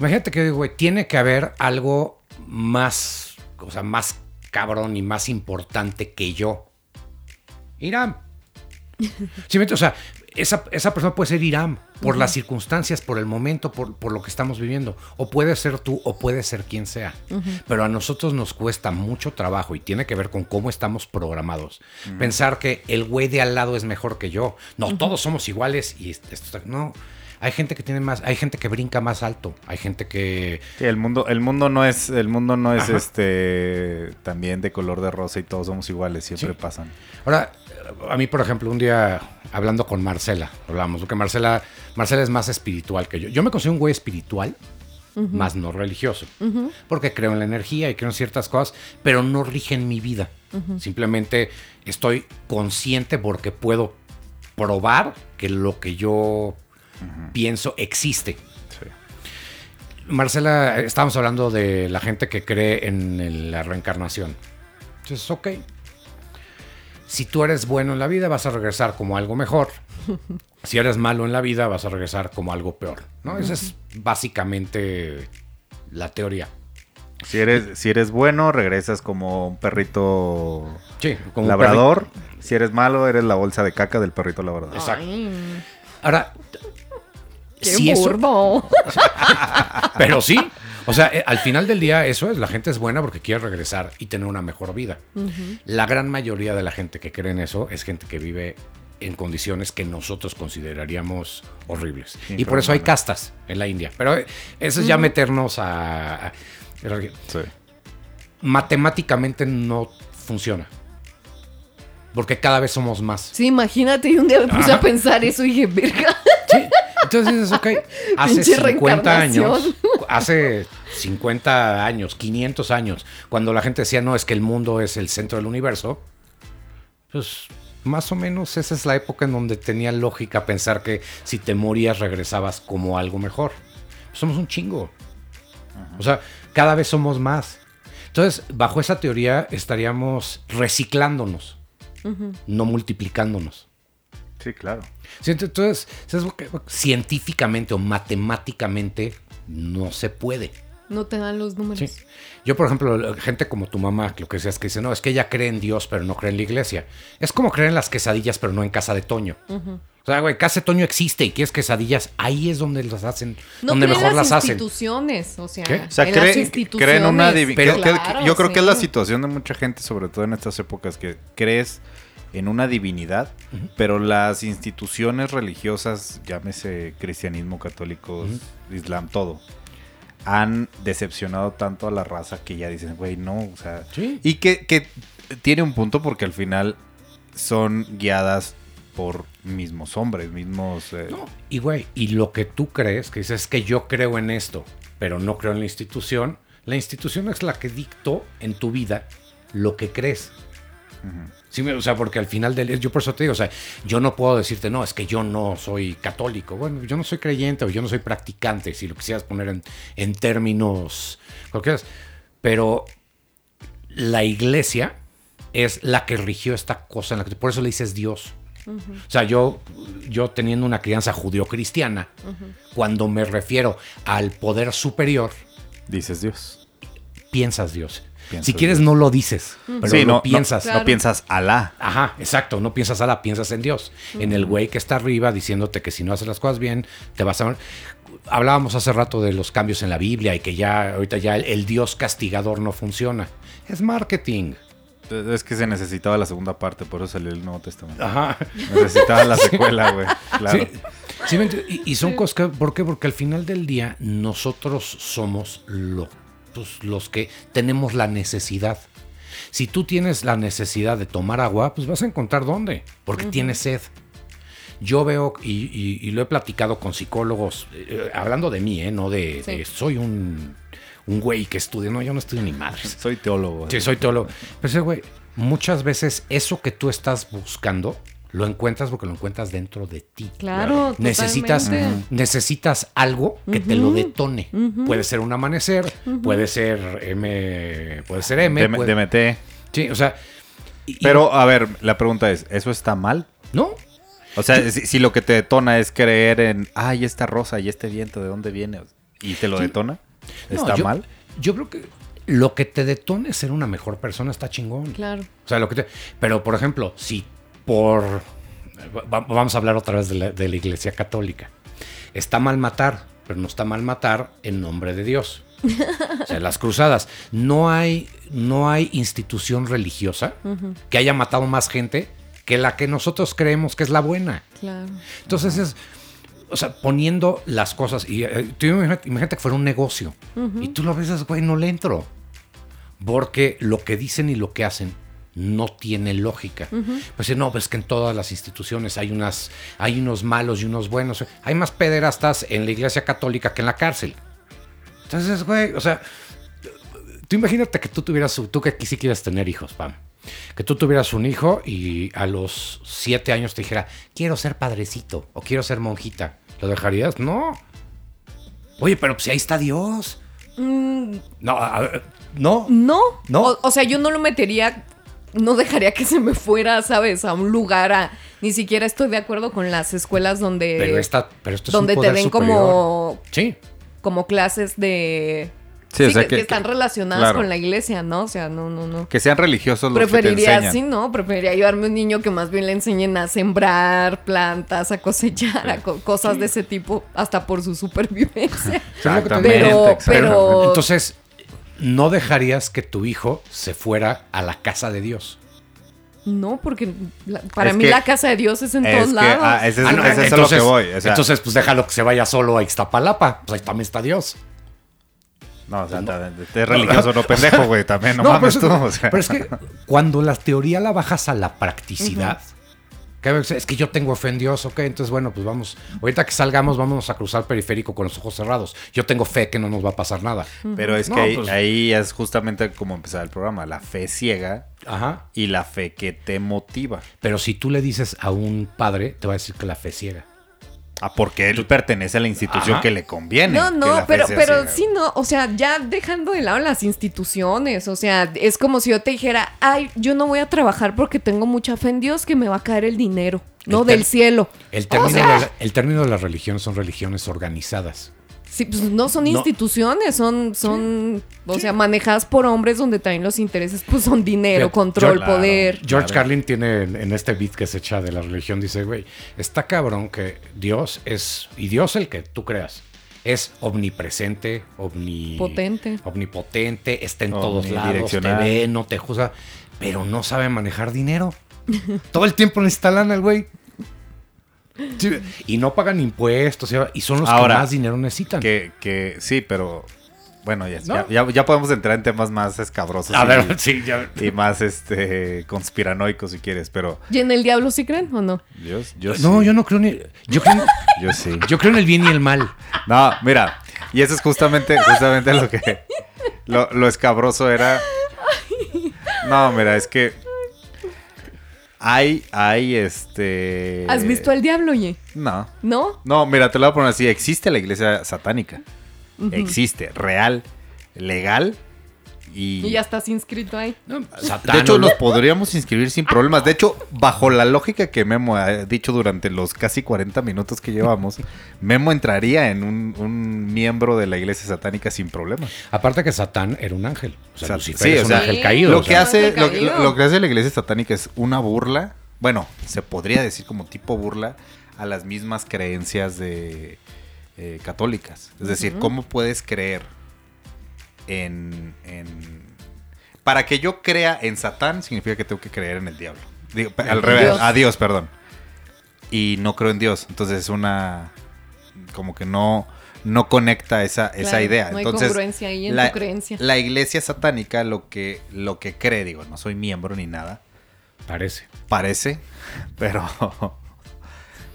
Imagínate que, güey, tiene que haber algo más, o sea, más cabrón y más importante que yo. Irán. [LAUGHS] ¿Sí? O sea, esa, esa persona puede ser Irán por las circunstancias, por el momento, por, por lo que estamos viviendo. O puede ser tú, o puede ser quien sea. Pero a nosotros nos cuesta mucho trabajo y tiene que ver con cómo estamos programados. Pensar que el güey de al lado es mejor que yo. No, todos somos iguales y esto está- No. Hay gente que tiene más, hay gente que brinca más alto, hay gente que Sí, el mundo, el mundo no es, el mundo no es Ajá. este también de color de rosa y todos somos iguales, siempre Sí. pasan. Ahora, a mí, por ejemplo, un día hablando con Marcela, hablamos, porque Marcela, Marcela es más espiritual que yo. Yo me considero un güey espiritual, más no religioso, porque creo en la energía y creo en ciertas cosas, pero no rigen mi vida. Simplemente estoy consciente porque puedo probar que lo que yo pienso existe. Sí. Marcela, estábamos hablando de la gente que cree en la reencarnación. Entonces, ok. Si tú eres bueno en la vida, vas a regresar como algo mejor. [LAUGHS] Si eres malo en la vida, vas a regresar como algo peor. ¿no? Esa es básicamente la teoría. Si eres, si eres bueno, regresas como un perrito Sí, como un labrador. Si eres malo, eres la bolsa de caca del perrito labrador. Exacto. Ahora, qué si eso- burdo. [LAUGHS] Pero sí. O sea, eh, al final del día eso es, la gente es buena porque quiere regresar y tener una mejor vida. La gran mayoría de la gente que cree en eso es gente que vive en condiciones que nosotros consideraríamos horribles. Y por eso hay castas en la India. Pero eh, eso es ya meternos a... a- Sí. Matemáticamente no funciona. Porque cada vez somos más. Sí, imagínate, y un día me puse a pensar eso y dije, verga. Entonces dices, ok, [LAUGHS] hace Pinche 50 años, hace 50 años, 500 años, cuando la gente decía, no, es que el mundo es el centro del universo, pues más o menos esa es la época en donde tenía lógica pensar que si te morías regresabas como algo mejor. Somos un chingo. O sea, cada vez somos más. Entonces, bajo esa teoría estaríamos reciclándonos, no multiplicándonos. Sí, claro. Sí, ent- entonces, ¿sabes lo que- científicamente o matemáticamente no se puede. No te dan los números. Sí. Yo, por ejemplo, gente como tu mamá, lo que decías, que dice, no, es que ella cree en Dios, pero no cree en la iglesia. Es como creer en las quesadillas, pero no en casa de Toño. O sea, güey, casa de Toño existe y quieres quesadillas, ahí es donde las hacen, No donde mejor las las hacen. instituciones, o sea, ¿Qué? O sea, en las cree- instituciones. creen una divi- Pero- que- que- Claro, yo creo que es la sí. situación de mucha gente, sobre todo en estas épocas, que crees en una divinidad, pero las instituciones religiosas, llámese cristianismo, católicos, islam, todo, han decepcionado tanto a la raza que ya dicen, güey, no, o sea... Sí. Y que, que tiene un punto porque al final son guiadas por mismos hombres, mismos... eh, No, y güey, y lo que tú crees, que dices es que yo creo en esto, pero no creo en la institución, la institución es la que dictó en tu vida lo que crees. Sí, o sea, porque al final del yo por eso te digo, o sea, yo no puedo decirte, no, es que yo no soy católico. Bueno, yo no soy creyente o yo no soy practicante, si lo quisieras poner en, en términos cualquiera. Pero la iglesia es la que rigió esta cosa, en la que, por eso le dices Dios. O sea, yo, yo teniendo una crianza judío-cristiana, cuando me refiero al poder superior, Dices Dios. piensas Dios. Si quieres, no lo dices, pero sí, lo no, no- piensas. No, Claro. piensas Alá. Ajá, exacto. No piensas a la, piensas en Dios. En el güey que está arriba diciéndote que si no haces las cosas bien, te vas a. Hablábamos hace rato de los cambios en la Biblia y que ya, ahorita ya el, el Dios castigador no funciona. Es marketing. Es que se necesitaba la segunda parte, por eso salió el Nuevo Testamento. Ajá. Necesitaba la [LAUGHS] secuela, güey. Claro. Sí, y son cosas que, ¿por qué? Porque al final del día nosotros somos lo- pues, los que tenemos la necesidad. Si tú tienes la necesidad de tomar agua, pues vas a encontrar dónde, porque tienes sed. Yo veo, y, y- y lo he platicado con psicólogos, eh, hablando de mí, ¿eh? no de, Sí. de soy un, un güey que estudia, no, yo no estudio ni madres. Soy teólogo. Sí, soy teólogo. Pero ese güey, muchas veces eso que tú estás buscando, lo encuentras porque lo encuentras dentro de ti. Claro, Necesitas, totalmente. necesitas algo que te lo detone. Puede ser un amanecer, puede ser M, puede ser M. DM- puede- DMT. sí, o sea. y- y- Pero, a ver, la pregunta es, ¿eso está mal? no. O sea, si, si lo que te detona es creer en, ay, esta rosa y este viento, ¿de dónde viene? Y te lo Sí. detona, No, ¿está yo- mal? Yo creo que lo que te detone ser una mejor persona está chingón. Claro. O sea, lo que te- Pero, por ejemplo, si por... va- Vamos a hablar otra vez de la, de la Iglesia Católica. Está mal matar, pero no está mal matar en nombre de Dios. O sea, las cruzadas. No hay, no hay institución religiosa que haya matado más gente que la que nosotros creemos que es la buena. Claro. Entonces es, o sea, poniendo las cosas, y eh, tú imagínate, imagínate que fuera un negocio, y tú lo ves, güey, no le entro. Porque lo que dicen y lo que hacen no tiene lógica. Pues no, pues que en todas las instituciones hay, unas, hay unos malos y unos buenos. Hay más pederastas en la iglesia católica que en la cárcel. Entonces, güey, o sea, tú imagínate que tú tuvieras, tú que aquí sí quieres tener hijos, Pam. Que tú tuvieras un hijo y a los siete años te dijera, quiero ser padrecito o quiero ser monjita. ¿Lo dejarías? No. Oye, pero pues ahí está Dios. No, a ver, no. No. No. O, o sea, yo no lo metería, no dejaría que se me fuera, ¿sabes? A un lugar a... Ni siquiera estoy de acuerdo con las escuelas donde... Pero, esta, pero esto es donde un te den superior. como, Sí. como clases de... Sí, o Sí, sea que, que- que están relacionadas claro. con la iglesia, ¿no? O sea, no, no, no. Que sean religiosos los que te Preferiría, sí, ¿no? Preferiría llevarme un niño que más bien le enseñen a sembrar plantas, a cosechar, a co- cosas de ese tipo, hasta por su supervivencia. [LAUGHS] Exactamente, Pero- exactamente. pero- Entonces, no dejarías que tu hijo se fuera a la casa de Dios. No, porque la- para Es mí que- la casa de Dios es en es todos que, lados. ah, ese es, Ah, no, ese es a lo que voy. o sea, entonces, pues déjalo que se vaya solo a Ixtapalapa. Pues ahí también está Dios. no, o sea, te- es religioso, no pendejo, güey. También, no, pero mames es- tú. o sea. Pero es que cuando la teoría la bajas a la practicidad, es que yo tengo fe en Dios, ok, entonces bueno, pues vamos, ahorita que salgamos, vámonos a cruzar el periférico con los ojos cerrados. Yo tengo fe que no nos va a pasar nada. Pero es que ahí, pues- ahí es justamente como empezar el programa. La fe ciega Ajá. y la fe que te motiva. Pero si tú le dices a un padre, te va a decir que la fe ciega. Ah, porque él pertenece a la institución Ajá. que le conviene. No, no, la pero, pero sí, no, o sea, ya dejando de lado las instituciones, o sea, es como si yo te dijera, ay, yo no voy a trabajar porque tengo mucha fe en Dios que me va a caer el dinero, no El del cielo. El O término, sea, de la, el término de las religiones son religiones organizadas. Sí, pues no son No. instituciones, son, son, o sea, manejadas por hombres donde también los intereses pues son dinero, control, poder. George Claro. Carlin tiene en, este beat que se echa de la religión, dice, güey, está cabrón que Dios es, y Dios el que tú creas, es omnipresente, omni- Potente. omnipotente, está en todos lados, te ve, no te juzga, pero no sabe manejar dinero. [LAUGHS] Todo el tiempo necesita lana el güey. Sí, y no pagan impuestos, y son los Ahora, que más dinero necesitan. Que, que sí, pero bueno, ya, ¿No? ya, ya- ya podemos entrar en temas más escabrosos A y, ver, sí, ya. y más este conspiranoicos si quieres, pero ¿Y en el diablo sí creen o no? yo, yo No, sí, yo no creo ni. Yo creo, [LAUGHS] yo sí. yo creo en el bien y el mal. No, mira, y eso es justamente, justamente lo que lo, lo escabroso era. [LAUGHS] No, mira, es que hay, hay este. ¿Has visto al diablo, oye? No. ¿No? No, mira, te lo voy a poner así. Existe la iglesia satánica. Existe, real, legal. Y, Y ya estás inscrito ahí. No, de hecho, ¿no? nos podríamos inscribir sin problemas. De hecho, bajo la lógica que Memo ha dicho durante los casi 40 minutos que llevamos, Memo entraría en un, un miembro de la iglesia satánica sin problemas. Aparte que Satán era un ángel. O sea, Sat- Lucifer sí, es o un ángel caído. Lo o que, sea. hace, Ángel lo, caído. lo- lo que hace la iglesia satánica es una burla, bueno, se podría decir como tipo burla a las mismas creencias de eh, católicas. Es decir, ¿cómo puedes creer en, en- Para que yo crea en Satán significa que tengo que creer en el diablo. Digo, al revés, Dios. a Dios, perdón. Y no creo en Dios. Entonces es una... Como que no, no conecta esa, esa Claro, idea. no hay Entonces, congruencia ahí en la, tu creencia. la iglesia satánica lo que, lo que cree, digo, no soy miembro ni nada, Parece. parece, pero,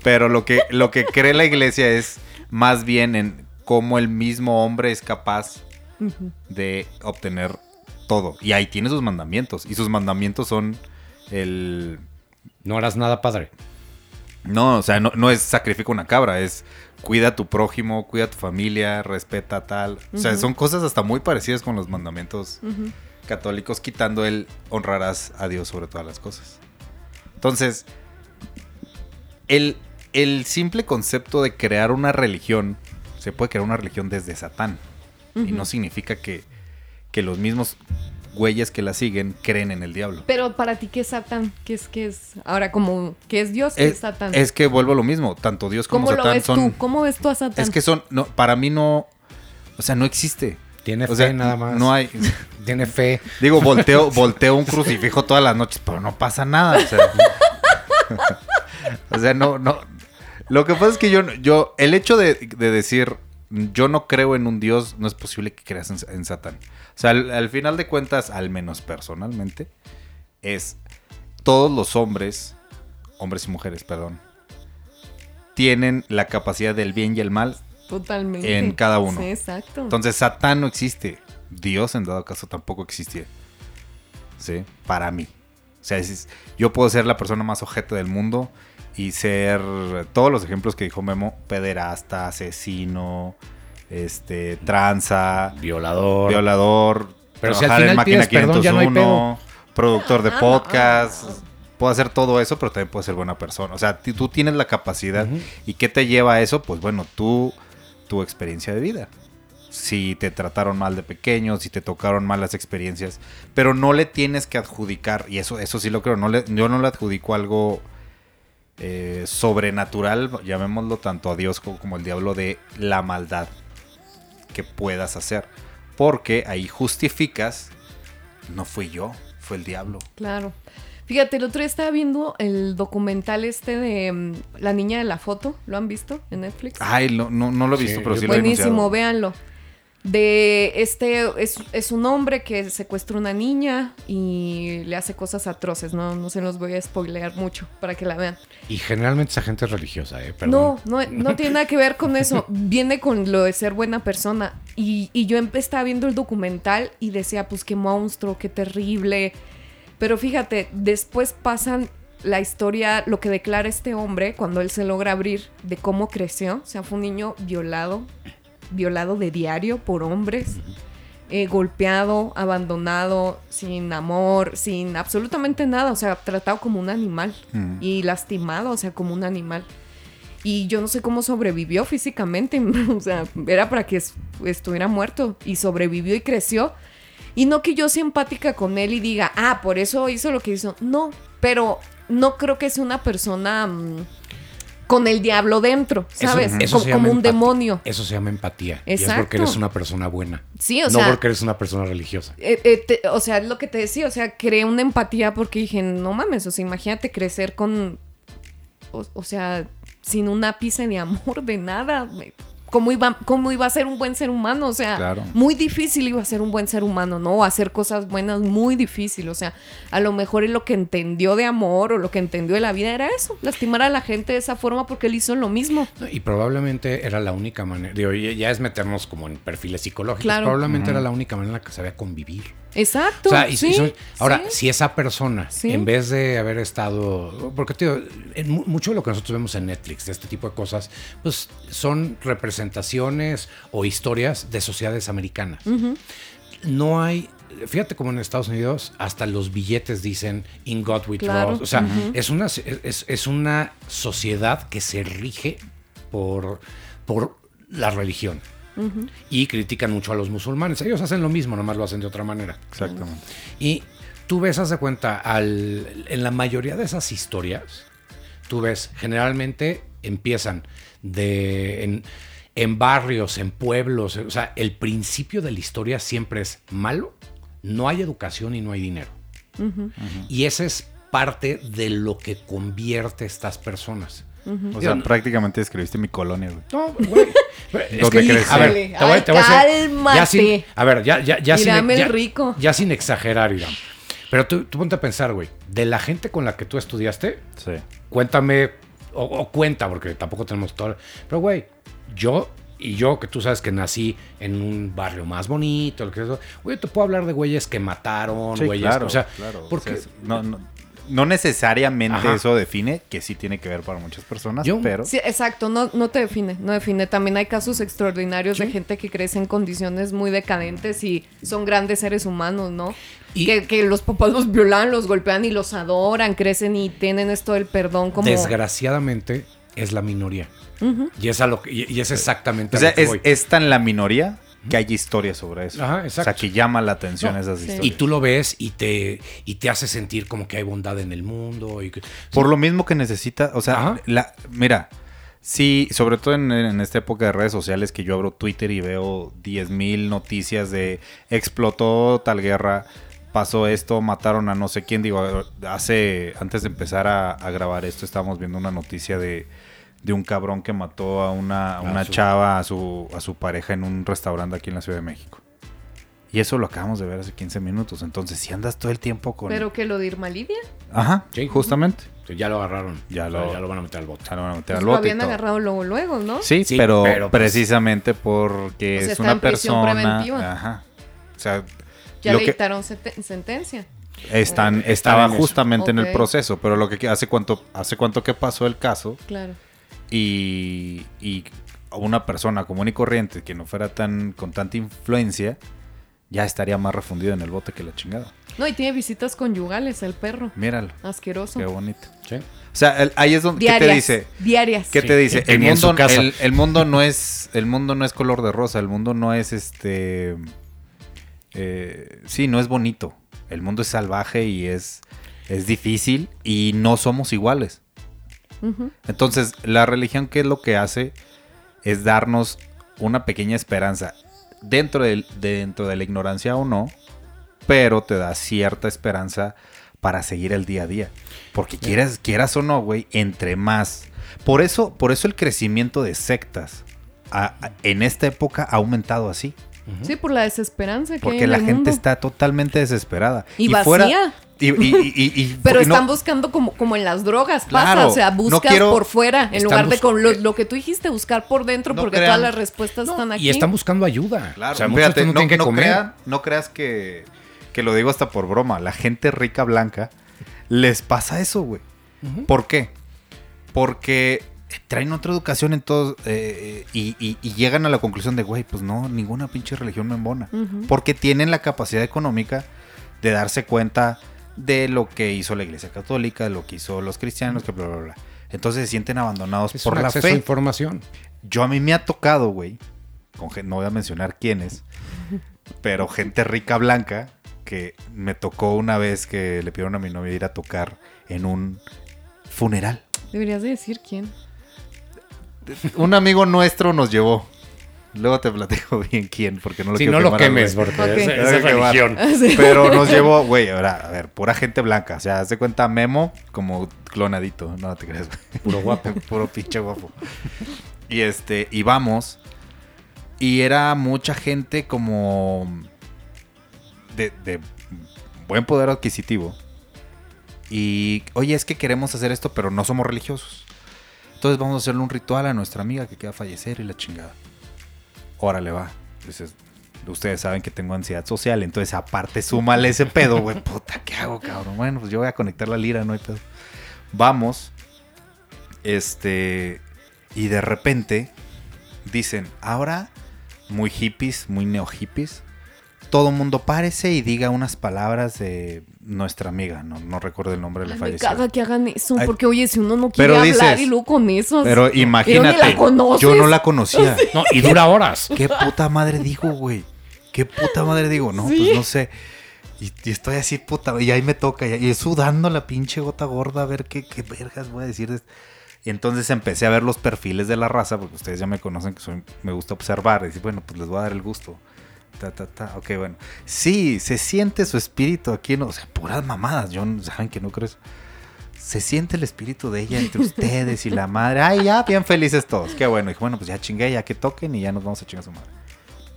pero lo que, lo que cree la iglesia es más bien en cómo el mismo hombre es capaz De obtener todo. Y ahí tiene sus mandamientos. Y sus mandamientos son el... No harás nada, padre. No, o sea, no, no es sacrifica una cabra, es cuida a tu prójimo, cuida a tu familia, respeta tal. O sea, son cosas hasta muy parecidas con los mandamientos católicos, quitando el honrarás a Dios sobre todas las cosas. Entonces, el, el simple concepto de crear una religión, se puede crear una religión desde Satán. Y no significa que, que los mismos güeyes que la siguen creen en el diablo. Pero para ti, ¿qué es Satán? ¿Qué es, qué es? Ahora, como, ¿qué es Dios? ¿Qué es, Es, Satán? es que vuelvo a lo mismo, tanto Dios como ¿Cómo lo Satán ves son... tú? ¿Cómo ves tú a Satán? Es que son, no, para mí no, o sea, no existe. Tiene O fe sea, nada más. no hay- [LAUGHS] Tiene fe. Digo, volteo, volteo un crucifijo todas las noches, pero no pasa nada. O sea, [LAUGHS] o sea, no, no. Lo que pasa es que yo, yo el hecho de, de decir yo no creo en un Dios, no es posible que creas en, en Satán. O sea, al, al final de cuentas, al menos personalmente, es todos los hombres, hombres y mujeres, perdón, tienen la capacidad del bien y el mal Totalmente. en cada uno. Sí, exacto. entonces, Satán no existe. Dios, en dado caso, tampoco existía. ¿Sí? Para mí. O sea, es- yo puedo ser la persona más ojete del mundo y ser todos los ejemplos que dijo Memo: pederasta, asesino, este, tranza, Violador. violador, Pero si al trabajar en final máquina pides perdón, ya no hay 501, productor de Ah, podcast. Puedo hacer todo eso, pero también puedo ser buena persona. O sea, tú tienes la capacidad. ¿Y qué te lleva a eso? Pues bueno, tú, tu experiencia de vida. Si te trataron mal de pequeño, si te tocaron malas experiencias, pero no le tienes que adjudicar, y eso, eso sí lo creo, no le, yo no le adjudico algo eh, sobrenatural, llamémoslo tanto a Dios como, el diablo, de la maldad que puedas hacer. Porque ahí justificas, no fui yo, fue el diablo. Claro. Fíjate, el otro día estaba viendo el documental este de mm, La niña de la foto. ¿Lo han visto en Netflix? Ay, no, no, no lo he Sí, visto, pero sí lo he Buenísimo, véanlo. De este, es, es un hombre que secuestra una niña y le hace cosas atroces, ¿no? No se los voy a spoilear mucho para que la vean. Y generalmente esa gente es religiosa, ¿eh? Perdón. No, no, no tiene nada que ver con eso. [LAUGHS] Viene con lo de ser buena persona. Y, y yo estaba viendo el documental y decía, pues qué monstruo, qué terrible. Pero fíjate, después pasan la historia, lo que declara este hombre cuando él se logra abrir de cómo creció. O sea, fue un niño violado, violado de diario por hombres. eh, golpeado, abandonado, sin amor, sin absolutamente nada, o sea, tratado como un animal Mm. y lastimado, o sea, como un animal. Y yo no sé cómo sobrevivió físicamente, [LAUGHS] o sea, era para que es- estuviera muerto y sobrevivió y creció. Y no que yo sea empática con él y diga, ah, por eso hizo lo que hizo. No, pero no creo que sea una persona mm, con el diablo dentro, ¿sabes? eso como un demonio. Eso se llama empatía. Y es porque eres una persona buena. Sí, o no sea, porque eres una persona religiosa. eh, eh, te- o sea, es lo que te decía, o sea, creé una empatía porque dije, no mames, o sea, imagínate crecer con, o, o sea, sin un ápice de amor, de nada. ¿Cómo iba, ¿Cómo iba a ser un buen ser humano? O sea, Claro. muy difícil iba a ser un buen ser humano, ¿no? Hacer cosas buenas, muy difícil. O sea, a lo mejor lo que entendió de amor o lo que entendió de la vida era eso, lastimar a la gente de esa forma porque él hizo lo mismo. No, Y probablemente era la única manera. Digo, ya ya es meternos como en perfiles psicológicos. Claro. Probablemente era la única manera en la que sabía convivir. Exacto. O sea, y- y sí, son- ahora, sí. si esa persona, Sí. en vez de haber estado. Porque, tío, en mu- mucho de lo que nosotros vemos en Netflix, de este tipo de cosas, pues son representaciones o historias de sociedades americanas. No hay. Fíjate como en Estados Unidos hasta los billetes dicen In God We Claro. Trust. O sea, es, una, es, es una sociedad que se rige por, por la religión. Y critican mucho a los musulmanes. Ellos hacen lo mismo, nomás lo hacen de otra manera. Exactamente. Y tú ves, haz de cuenta, al, en la mayoría de esas historias, tú ves, generalmente empiezan de, en, en barrios, en pueblos, o sea, el principio de la historia siempre es malo, no hay educación y no hay dinero. Y esa es parte de lo que convierte a estas personas. O sea, prácticamente escribiste mi colonia, güey. No, güey. [LAUGHS] es ¿Dónde que, crecí? a ver, te voy, ay, te voy a decir- cálmate. ya sin, a ver, ya, ya, ya sin, el ya- rico. ya sin exagerar, Irán. Pero tú, tú ponte a pensar, güey, de la gente con la que tú estudiaste, Sí. cuéntame, o, o cuenta, porque tampoco tenemos todo. Pero, güey, yo y yo, que tú sabes que nací en un barrio más bonito, lo que sea, güey, te puedo hablar de güeyes que mataron, Sí, güeyes, claro, o sea, claro. porque O sea, no, no, no necesariamente Ajá. eso define, que sí tiene que ver para muchas personas, Yo- pero... Sí, exacto, no, no te define, no define. También hay casos extraordinarios de gente que crece en condiciones muy decadentes y son grandes seres humanos, ¿no? Y- que, que los papás los violan, los golpean y los adoran, crecen y tienen esto del perdón como... Desgraciadamente es la minoría. Y es a lo que- y, y es exactamente O a sea, lo que es, voy. es tan la minoría que hay historia sobre eso. Ajá, o exacto. sea, que llama la atención No, esas sí. historias. Y tú lo ves y te, y te hace sentir como que hay bondad en el mundo. Y que, Por lo mismo que necesita, o sea, la, mira, sí, sobre todo en, en esta época de redes sociales que yo abro Twitter y veo 10.000 noticias de explotó tal guerra, pasó esto, mataron a no sé quién, digo, hace, antes de empezar a, a grabar esto, estábamos viendo una noticia de, de un cabrón que mató a una, a una su- chava, a su, a su pareja en un restaurante aquí en la Ciudad de México. Y eso lo acabamos de ver hace 15 minutos. Entonces, si andas todo el tiempo con. Pero que lo de Irma Lidia. Ajá, Sí. justamente. ya lo agarraron. Ya O sea, lo- ya lo van a meter al bote. Ya lo van a meter Pues al lo bote y habían agarrado luego, luego, ¿no? Sí, Sí, pero, pero, pues- precisamente porque O sea, es está una persona. preventiva. Ajá. O sea, Ya lo le que dictaron senten- sentencia. están, Están estaba justamente en el proceso, pero lo que hace cuánto, hace cuánto que pasó el caso Claro. Y, y una persona común y corriente que no fuera tan con tanta influencia ya estaría más refundido en el bote que la chingada. No, y tiene visitas conyugales el perro. Míralo, Asqueroso. qué bonito. Sí. O sea, el- ahí es donde ¿qué Diarias. te dice. Diarias. ¿Qué Sí, te dice? El ni en su mundo, casa. el, el mundo no es, el mundo no es color de rosa, el mundo no es este, eh, sí, no es bonito. El mundo es salvaje y es, es difícil y no somos iguales. Entonces, la religión, ¿qué es lo que hace? Es darnos una pequeña esperanza dentro de, dentro de la ignorancia o no, pero te da cierta esperanza para seguir el día a día. Porque quieras, quieras o no, güey, entre más. Por eso, por eso el crecimiento de sectas a- a- en esta época ha aumentado así. Sí, por la desesperanza que hay Porque en la el gente mundo. está totalmente desesperada. Y vacía. y, y- y- y- y- [LAUGHS] Pero no- están buscando como, como en las drogas, pasa, Claro, o sea, no buscas quiero- por fuera en lugar de con lo, lo que tú dijiste, buscar por dentro, No porque crean- todas las respuestas No, están aquí. y están buscando ayuda. Claro, o sea, fíjate, no, tienen que no comer. crean- no creas que, que lo digo hasta por broma. La gente rica blanca les pasa eso, güey. ¿Por qué? Porque traen otra educación en todos eh, y, y- y llegan a la conclusión de, güey, pues no, ninguna pinche religión me embona. Porque tienen la capacidad económica de darse cuenta de lo que hizo la iglesia católica, de lo que hizo los cristianos, que bla, bla, bla. Entonces se sienten abandonados Es por un la acceso a fe. información. Yo a mí me ha tocado, güey, con no voy a mencionar quiénes, pero gente rica blanca que me tocó una vez que le pidieron a mi novia ir a tocar en un funeral. Deberías de decir quién. Un amigo nuestro nos llevó. Luego te platico bien quién, porque no lo Si quiero no lo quemar quemes, porque es, es religión. Sí. Pero [LAUGHS] nos llevó, güey, ahora, a ver, pura gente blanca. O sea, haz de cuenta Memo como clonadito. No te creas, güey. Puro guapo. [LAUGHS] Puro pinche guapo. Y este, y vamos. Y era mucha gente como de, de buen poder adquisitivo. Y, oye, es que queremos hacer esto, pero no somos religiosos. Entonces vamos a hacerle un ritual a nuestra amiga que queda a fallecer y la chingada. Órale, va. Entonces, ustedes saben que tengo ansiedad social, entonces aparte súmale ese pedo, güey. [LAUGHS] Puta, ¿qué hago, cabrón? Bueno, pues yo voy a conectar la lira, no hay pedo. Vamos. Este. Y de repente dicen, ahora, muy hippies, muy neo hippies, todo mundo párese y diga unas palabras de nuestra amiga. No, no recuerdo el nombre de la Ay, me caga que hagan eso, Ay, porque oye, si uno no quiere pero hablar dices- y luego con eso. Pero ni imagínate, la yo no la conocía. [LAUGHS] No, y dura horas. [LAUGHS] ¿Qué puta madre digo, güey? ¿Qué puta madre digo? No, Sí. pues no sé. Y, y estoy así, puta, y ahí me toca, y, y sudando la pinche gota gorda a ver qué, qué vergas voy a decir. de- Y entonces empecé a ver los perfiles de la raza, porque ustedes ya me conocen que soy, me gusta observar. Y decir, bueno, pues les voy a dar el gusto. Ta, ta, ta. Ok, bueno. Sí, se siente su espíritu aquí, ¿no? O sea, puras mamadas. Yo, saben que no creo eso. Se siente el espíritu de ella entre [LAUGHS] ustedes y la madre. Ay, ya, bien felices todos. Qué bueno. Dije, bueno, pues ya chingué, ya que toquen y ya nos vamos a chingar a su madre.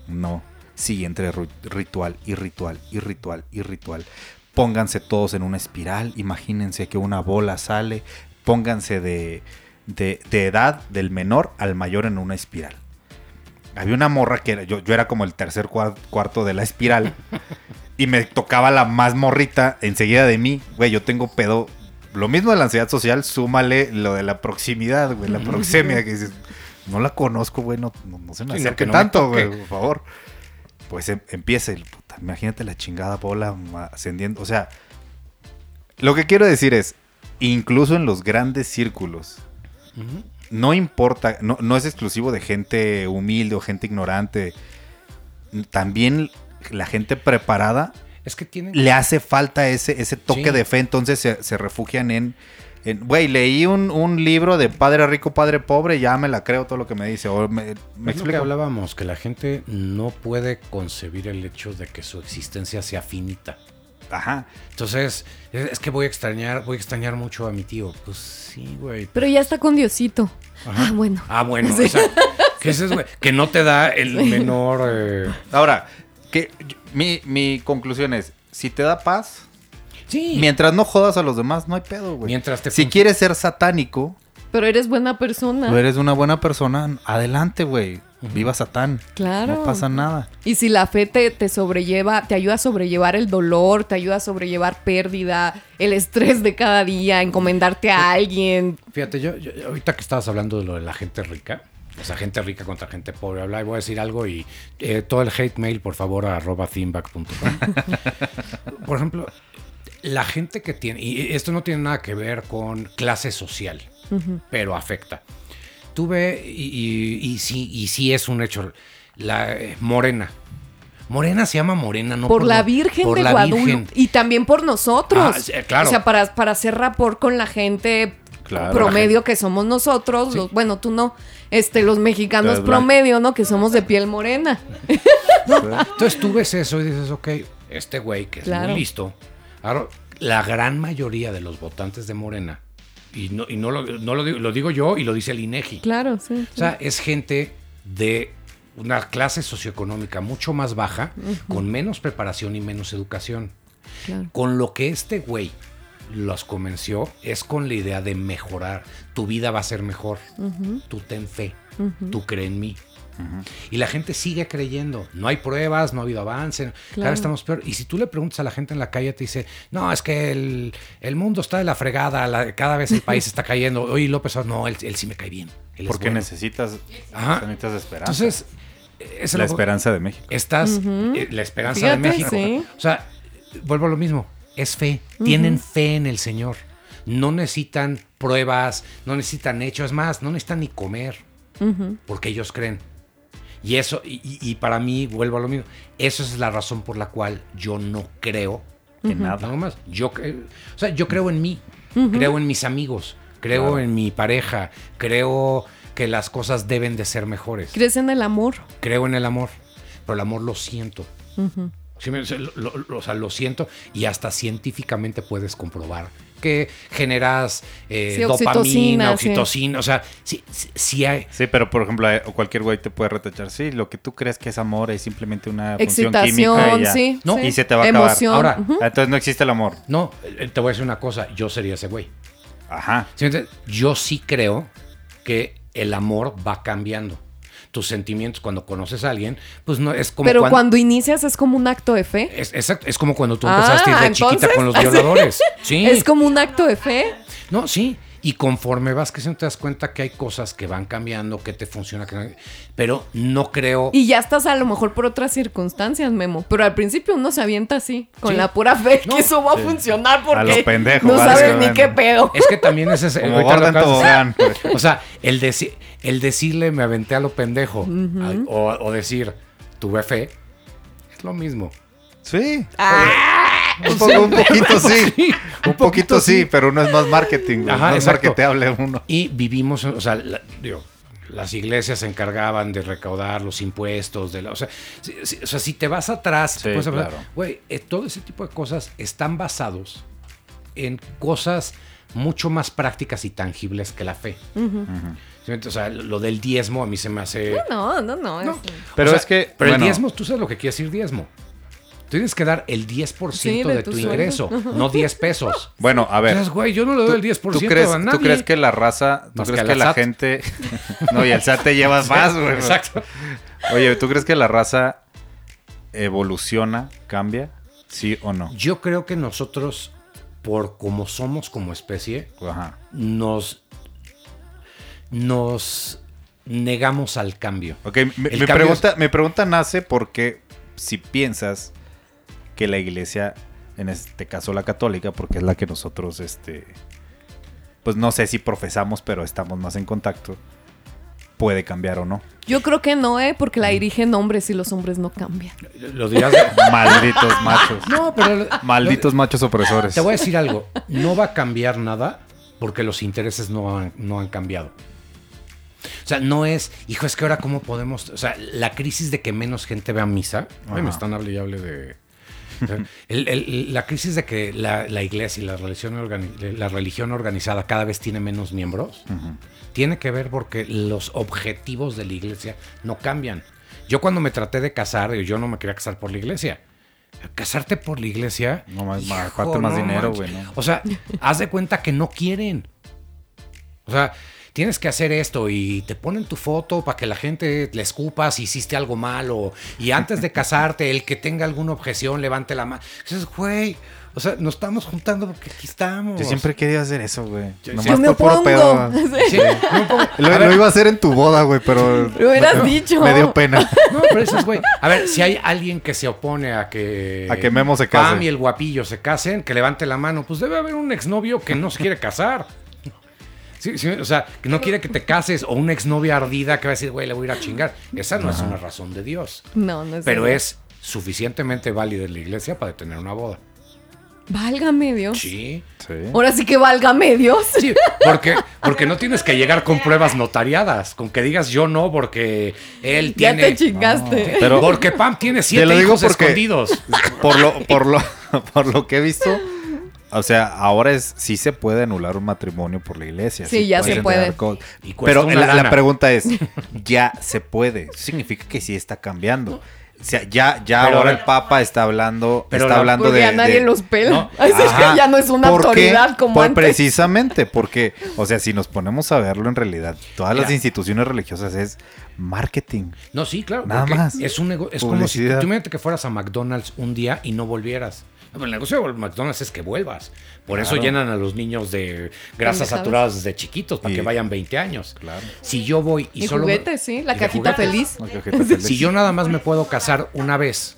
No. Sigue entre ritual y ritual y ritual y ritual. Pónganse todos en una espiral. Imagínense que una bola sale. Pónganse de, de, de edad del menor al mayor en una espiral. Había una morra que era- yo, yo era como el tercer cuar- cuarto de la espiral. y me tocaba la más morrita enseguida de mí. Güey, yo tengo pedo. Lo mismo de la ansiedad social, súmale lo de la proximidad, güey, la proxemia, que dices, no la conozco, güey, no, no, no se me acerque no tanto, güey, por favor. Pues em- empieza el puta. imagínate la chingada bola ascendiendo. O sea, lo que quiero decir es, incluso en los grandes círculos. No importa, no, no es exclusivo de gente humilde o gente ignorante. También la gente preparada Es que tienen... le hace falta ese, ese toque Sí. de fe, entonces se, se refugian en... Güey, leí un, un libro de padre rico, padre pobre, ya me la creo todo lo que me dice. O me, me Es lo que hablábamos, que la gente no puede concebir el hecho de que su existencia sea finita. Ajá. Entonces, es, que voy a extrañar, voy a extrañar mucho a mi tío. Pues sí, güey. Pero ya está con Diosito. Ajá. Ah, bueno. Ah, bueno, Sí. o sea, que, ese es, güey, que no te da el menor... eh, Ahora, que mi, mi conclusión es, si te da paz, Sí. mientras no jodas a los demás, no hay pedo, güey. Mientras te si quieres ser satánico, Pero eres buena persona. o eres una buena persona, adelante, güey. Viva Satán. Claro. No pasa nada. Y si la fe te, te sobrelleva, te ayuda a sobrellevar el dolor, te ayuda a sobrellevar pérdida, el estrés de cada día, encomendarte a alguien. Fíjate, yo, yo- ahorita que estabas hablando de lo de la gente rica, o sea, gente rica contra gente pobre, habla y voy a decir algo y eh, todo el hate mail, por favor, a arroba [LAUGHS] por ejemplo, la gente que tiene, y esto no tiene nada que ver con clase social, pero afecta. Tuve, y, y, y sí, y sí es un hecho, la eh, morena. Morena se llama morena, no por la no- Virgen por de la Guadalupe. Virgen. Y también por nosotros. Ah, sí, claro. O sea, para, para hacer rapport con la gente Claro, promedio que somos nosotros. Sí. los- bueno, tú no. Este, los mexicanos promedio, ¿no? Que somos de piel morena. [LAUGHS] Entonces tú ves eso y dices, ok, este güey que es Claro. muy listo. Ahora, la gran mayoría de los votantes de Morena, y no, y no, lo, no lo digo, lo digo yo y lo dice el INEGI. Claro, sí. O sea, es gente de una clase socioeconómica mucho más baja, con menos preparación y menos educación. claro. Con lo que este güey los convenció es con la idea de mejorar. Tu vida va a ser mejor. Tú ten fe. Tú cree en mí. Y la gente sigue creyendo. No hay pruebas, no ha habido avance. Cada vez estamos peor. Y si tú le preguntas a la gente en la calle, te dice, no, es que el, el mundo está de la fregada, la- cada vez el país está cayendo. Oye, López, Obrador, no, él, él sí me cae bien. Él es Porque bueno". necesitas, Ajá. necesitas esperanza. Entonces, es la lo- esperanza de México. Estás, eh, la esperanza Fíjate, de México. sí. O sea, vuelvo a lo mismo, es fe. Tienen fe en el Señor. No necesitan pruebas, no necesitan hechos, es más, no necesitan ni comer, porque ellos creen. Y eso, y, y- para mí, vuelvo a lo mismo, eso es la razón por la cual yo no creo En nada. Nada más. Yo, o sea, yo creo en mí, creo en mis amigos, creo Claro. en mi pareja, creo que las cosas deben de ser mejores ¿Crees en el amor? creo en el amor, pero el amor lo siento. Sí, me- lo, lo- lo- o sea, lo siento y hasta científicamente puedes comprobar que generas eh, Sí, dopamina, oxitocina, sí. o sea, sí, sí- sí hay... Sí, pero por ejemplo, eh, cualquier güey te puede retachar. Sí, lo que tú crees que es amor es simplemente una función química y Excitación, ya. sí. No, sí. y se te va a acabar. Emoción. Ahora. Ah, Entonces no existe el amor. No, eh, te voy a decir una cosa, yo sería ese güey. Ajá. Yo sí creo que el amor va cambiando. Tus sentimientos cuando conoces a alguien, pues no es como Pero cuando... cuando inicias es como un acto de fe. Es, exacto, es como cuando tú Ah, empezaste a ir de chiquita con los [LAUGHS] violadores. Sí. Es como un acto de fe. No, sí. Y conforme vas creciendo te das cuenta que hay cosas que van cambiando, que te funciona, que no- pero no creo. Y ya estás a lo mejor por otras circunstancias, Memo. Pero al principio uno se avienta así, con Sí. la pura fe No, que eso va a funcionar porque lo pendejo, no sabes ni qué pedo. Es que también es ese. Como de tobogán. decir. O sea, el, deci- el decirle me aventé a lo pendejo o, o decir tuve fe es lo mismo. Sí. Ah, Un, poquito [LAUGHS] sí. Sí, Un poquito sí, pero no es más marketing. güey. Ajá, no es marketeable uno. Y vivimos, o sea, la- digo, las iglesias se encargaban de recaudar los impuestos, de la, o, sea, si, si- o sea, si te vas atrás, Sí, claro. güey, eh, todo ese tipo de cosas están basados en cosas mucho más prácticas y tangibles que la fe. O sea, lo del diezmo a mí se me hace... no, no, no. No. es- Pero O sea, es que, Pero bueno. el diezmo, tú sabes lo que quiere decir diezmo. Tienes que dar el 10% Sí, de, de tu, ingreso, [LAUGHS] no 10 pesos. Bueno, a ver. Entonces, güey, yo no le doy el 10% ¿Tú crees, a nadie. ¿Tú crees que la raza, tú crees que la la SAT. gente... [LAUGHS] no, y el SAT te llevas más, güey. Exacto. Oye, ¿tú crees que la raza evoluciona, cambia? ¿Sí o no? Yo creo que nosotros, por como somos como especie, Ajá. nos, nos negamos al cambio. Ok, mi, El mi cambio pregunta, mi pregunta nace porque si piensas que la iglesia, en este caso la católica, porque es la que nosotros, este, pues no sé si profesamos, pero estamos más en contacto, puede cambiar o no. Yo creo que no, ¿eh? Porque la dirigen hombres y los hombres no cambian. Lo dirás [LAUGHS] Malditos machos. No, pero... Malditos machos opresores. Te voy a decir algo. No va a cambiar nada porque los intereses no han, no han cambiado. O sea, no es, hijo, es que ahora cómo podemos, o sea, la crisis de que menos gente vea misa, ay, me están hable y hable de... [LAUGHS] el- el- la crisis de que la, la iglesia y la religión, organi- la religión organizada cada vez tiene menos miembros, tiene que ver porque los objetivos de la iglesia no cambian. Yo cuando me traté de casar, yo no me quería casar por la iglesia. Casarte por la iglesia. No más- más- más dinero, güey, ¿no? O sea, haz de cuenta que no quieren. O sea, tienes que hacer esto y te ponen tu foto para que la gente le escupa si hiciste algo malo. Y antes de [LAUGHS] casarte, el que tenga alguna objeción, levante la mano. Dices, güey, o sea, nos estamos juntando porque aquí estamos. Yo siempre querido hacer eso, güey. Yo- Nomás Yo me por puro pedo. [LAUGHS] Sí, no me pongo- [LAUGHS] Lo, iba a hacer en tu boda, güey, pero Lo hubieras dicho. me dio pena. No, pero eso es, güey. A ver, si hay alguien que se opone a que. A que Memo se case. Pam y el guapillo se casen, que levante la mano. Pues debe haber un exnovio que no se quiere casar. Sí, sí, o sea, que no quiere que te cases. O una exnovia ardida que va a decir, güey, le voy a ir a chingar. Esa no es una razón de Dios. No, no es Pero verdad. es suficientemente válida en la iglesia para detener una boda. Válgame Dios. Sí. Sí. Ahora sí que válgame Dios. Sí, porque, porque no tienes que llegar con pruebas notariadas. Con que digas yo no, porque él Ya tiene. te chingaste. Pero- porque Pam tiene Te siete lo digo hijos porque- escondidos. Por lo, por lo, por lo que he visto, [LAUGHS] o sea, ahora es sí se puede anular un matrimonio por la iglesia. Sí, [LAUGHS] ya se puede. Y Pero la, pregunta es, ya se puede. Eso significa que sí está cambiando. O sea, ya, ya Pero ahora la- el Papa está hablando, Pero está la- hablando Porque de. a nadie de- los pela. No. [LAUGHS] Ay, Ajá. ya no es una ¿Por qué? autoridad como Pues antes. Precisamente, porque, o sea, si nos ponemos a verlo en realidad, todas las instituciones religiosas es marketing. No, sí, claro. Nada más. Es un nego- es como si tú imagínate que fueras a McDonald's un día y no volvieras. El negocio de McDonald's es que vuelvas. Por eso llenan a los niños de grasas saturadas desde chiquitos, para Y- que vayan 20 años. Claro. Si yo voy y, Y solo. juguetes, sí. La cajita juguetes. feliz. Una cajeta [LAUGHS] feliz. Si yo nada más me puedo casar una vez,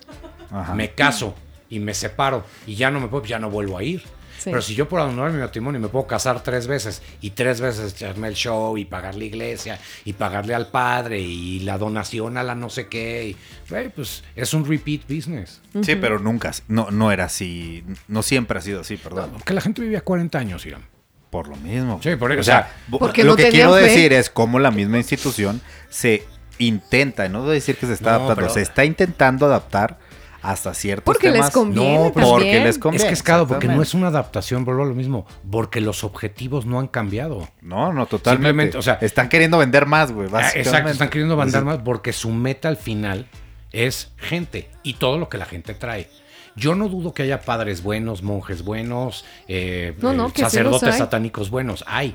Ajá. me caso y me separo y ya no me puedo, ya no vuelvo a ir. Sí. Pero si yo por anular mi matrimonio me puedo casar tres veces y tres veces echarme el show y pagar la iglesia y pagarle al padre y la donación a la no sé qué, y, pues es un repeat business. Sí, pero nunca, no, no era así, no siempre ha sido así, perdón. Porque la gente vivía 40 años, Irán. Por lo mismo. Sí, por eso, O sea, porque lo no que quiero fe. decir es cómo la misma institución se intenta, no voy a decir que se está No, adaptando, pero- se está intentando adaptar hasta ciertos Porque les conviene No, porque también. les conviene. es que es caro, porque no es una adaptación, vuelvo a lo mismo, porque los objetivos no han cambiado. No, no, totalmente. Simplemente, o sea- están queriendo vender más, güey, Ah. Exacto, están queriendo mandar más porque su meta al final es gente y todo lo que la gente trae. Yo no dudo que haya padres buenos, monjes buenos, eh, No, no, eh, que sí los sacerdotes satánicos buenos. Hay.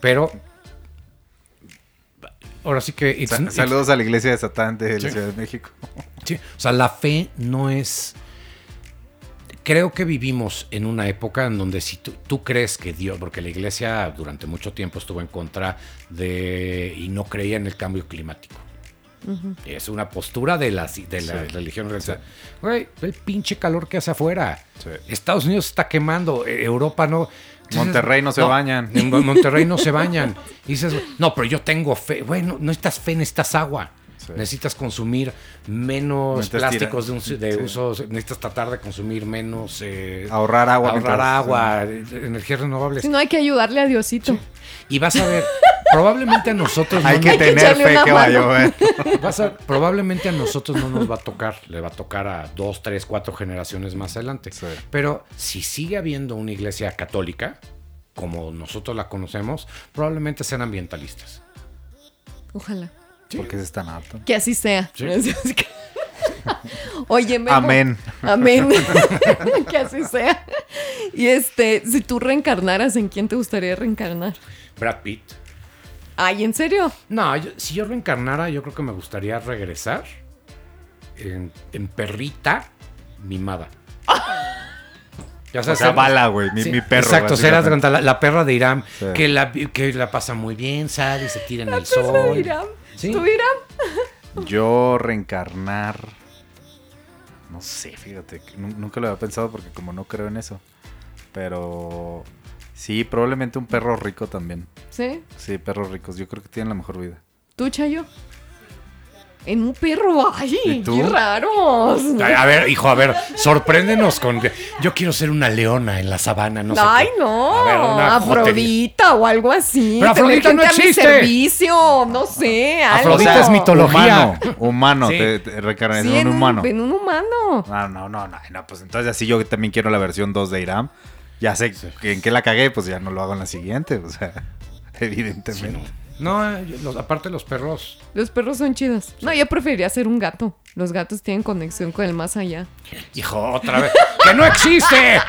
Pero. Ahora sí que. it's- Sa- it's- Saludos a la iglesia de Satán de Sí. la Ciudad de México. sí, o sea, la fe no es. Creo que vivimos en una época en donde si tú, tú crees que Dios, porque la iglesia durante mucho tiempo estuvo en contra de y no creía en el cambio climático. Es una postura de la, de la Sí. religión ve el pinche calor que hace afuera. Sí. Estados Unidos está quemando, eh, Europa no. Monterrey no se bañan. En Mon- Monterrey no se bañan. Y dices, no, pero yo tengo fe. Bueno, no necesitas fe, necesitas agua. Sí. Necesitas consumir menos Necesitas plásticos de, un- tirar- de sí. uso. Necesitas tratar de consumir menos. eh, Ahorrar agua Ahorrar mientras- agua, eh, energías renovables. Si no hay que ayudarle a Diosito. Y vas a ver, probablemente a nosotros no Hay que nos- tener fe que va a llover. Probablemente a nosotros no nos va a tocar, le va a tocar a dos, tres, cuatro generaciones más adelante. Sí. Pero si sigue habiendo una iglesia católica, como nosotros la conocemos, probablemente sean ambientalistas. Ojalá. Porque se están hartos. Que así sea. Sí. [LAUGHS] Oye, Memo. Amén. Amén. [LAUGHS] que así sea. Y este, si tú reencarnaras, ¿en quién te gustaría reencarnar? Brad Pitt. Ay, ¿en serio? No, yo- si yo reencarnara, yo creo que me gustaría regresar en, en perrita mimada. Ya O sea, bala, güey. Mi, Sí, mi perro. Exacto, será básicamente. la, la perra de Irán, Sí. que, la, que la pasa muy bien, sale y se tira en el Perra sol. de Irán. Sí. ¿Tú, Irán? Yo reencarnar. No sé, fíjate. Nunca lo había pensado porque como no creo en eso. Pero sí, probablemente un perro rico también. ¿Sí? Sí, perros ricos. Yo creo que tienen la mejor vida. ¿Tú, Chayo? En un perro, ay, qué raros. A a ver, hijo, a ver, sorpréndenos con. Yo quiero ser una leona en la sabana, no sé. Ay, qué. no, A ver, una Afrodita o algo así. Pero Afrodita no existe. servicio, no sé, algo. Afrodita es mitología. Humano, humano, Sí. te, te Sí, en un humano. En un humano. No, no, no, no, no, pues entonces así yo también quiero la versión 2 de Iram. Ya sé que en qué la cagué, pues ya no lo hago en la siguiente, o sea, [LAUGHS] Sí, evidentemente. no. No, eh, yo- los- aparte los perros. Los perros son chidos. No, yo preferiría ser un gato. Los gatos tienen conexión con el más allá. Hijo, otra vez. ¡Que no existe! [LAUGHS]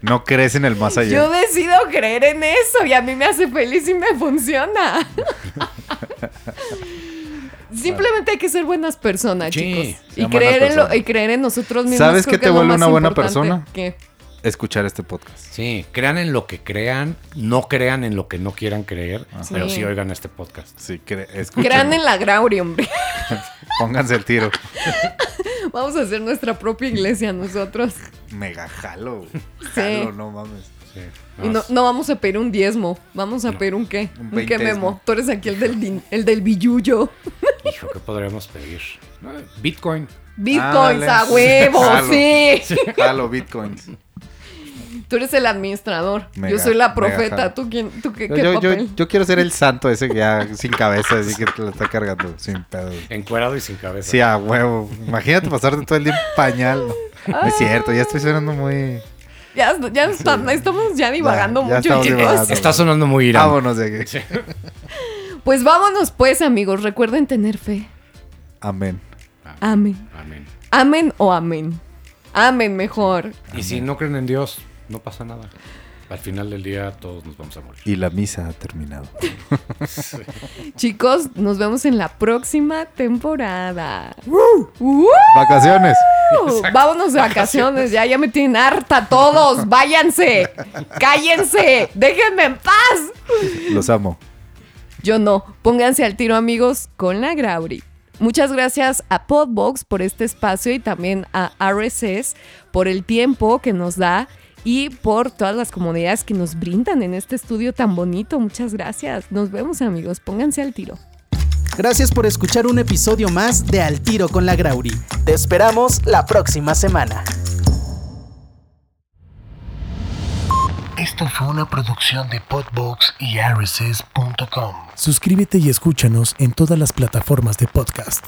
No crees en el más allá. Yo decido creer en eso y a mí me hace feliz y me funciona. [LAUGHS] Simplemente hay que ser buenas personas, Sí, chicos. Y creer, buenas en lo- y creer en nosotros mismos. ¿Sabes qué que te vuelve una buena persona? ¿Qué? Escuchar este podcast. Sí, crean en lo que crean, no crean en lo que no quieran creer, pero Sí. sí oigan este podcast. Sí, cre-. Crean en la Grauri, hombre. [LAUGHS] Pónganse el tiro. [LAUGHS] Vamos a hacer nuestra propia iglesia nosotros. Mega jalo. Sí. Jalo, no mames. Sí. Y no, no vamos a pedir un diezmo. Vamos a pedir un qué. Un Un, qué memo. Tú eres aquí el del, din- el del billuyo. [LAUGHS] Hijo, ¿qué podríamos pedir? Bitcoin. Bitcoins Ándale. a huevo, Jalo. sí. Jalo, bitcoins. Tú eres el administrador. Mega, yo soy la profeta. ¿Tú, quién, tú qué, Yo, qué yo, yo- papel? yo quiero ser el santo ese que ya sin cabeza, así que te lo está cargando sin pedo. Encuerado y sin cabeza. Sí, a huevo. Imagínate pasarte todo el día en pañal. No, es cierto, ya estoy sonando muy. Ya, ya está- estamos ya divagando Ya, ya mucho, estamos chicos. divagando. Está sonando muy irán. Vámonos de aquí. Pues vámonos pues, amigos. Recuerden tener fe. Amén. Amén. Amén. Amén o amén. Amén mejor. Y si no creen en Dios, no pasa nada. Al final del día todos nos vamos a morir. Y la misa ha terminado. [LAUGHS] Chicos, nos vemos en la próxima temporada. ¡Uh! Vacaciones. Vámonos de vacaciones, ya, ya me tienen harta todos. Váyanse, cállense, déjenme en paz. Los amo. Yo no, pónganse al tiro amigos con la Grauri. Muchas gracias a Podbox por este espacio y también a RSS por el tiempo que nos da y por todas las comodidades que nos brindan en este estudio tan bonito. Muchas gracias. Nos vemos amigos, pónganse al tiro. Gracias por escuchar un episodio más de Al Tiro con la Grauri. Te esperamos la próxima semana. Esto fue una producción de Podbox y. Suscríbete y escúchanos en todas las plataformas de podcast.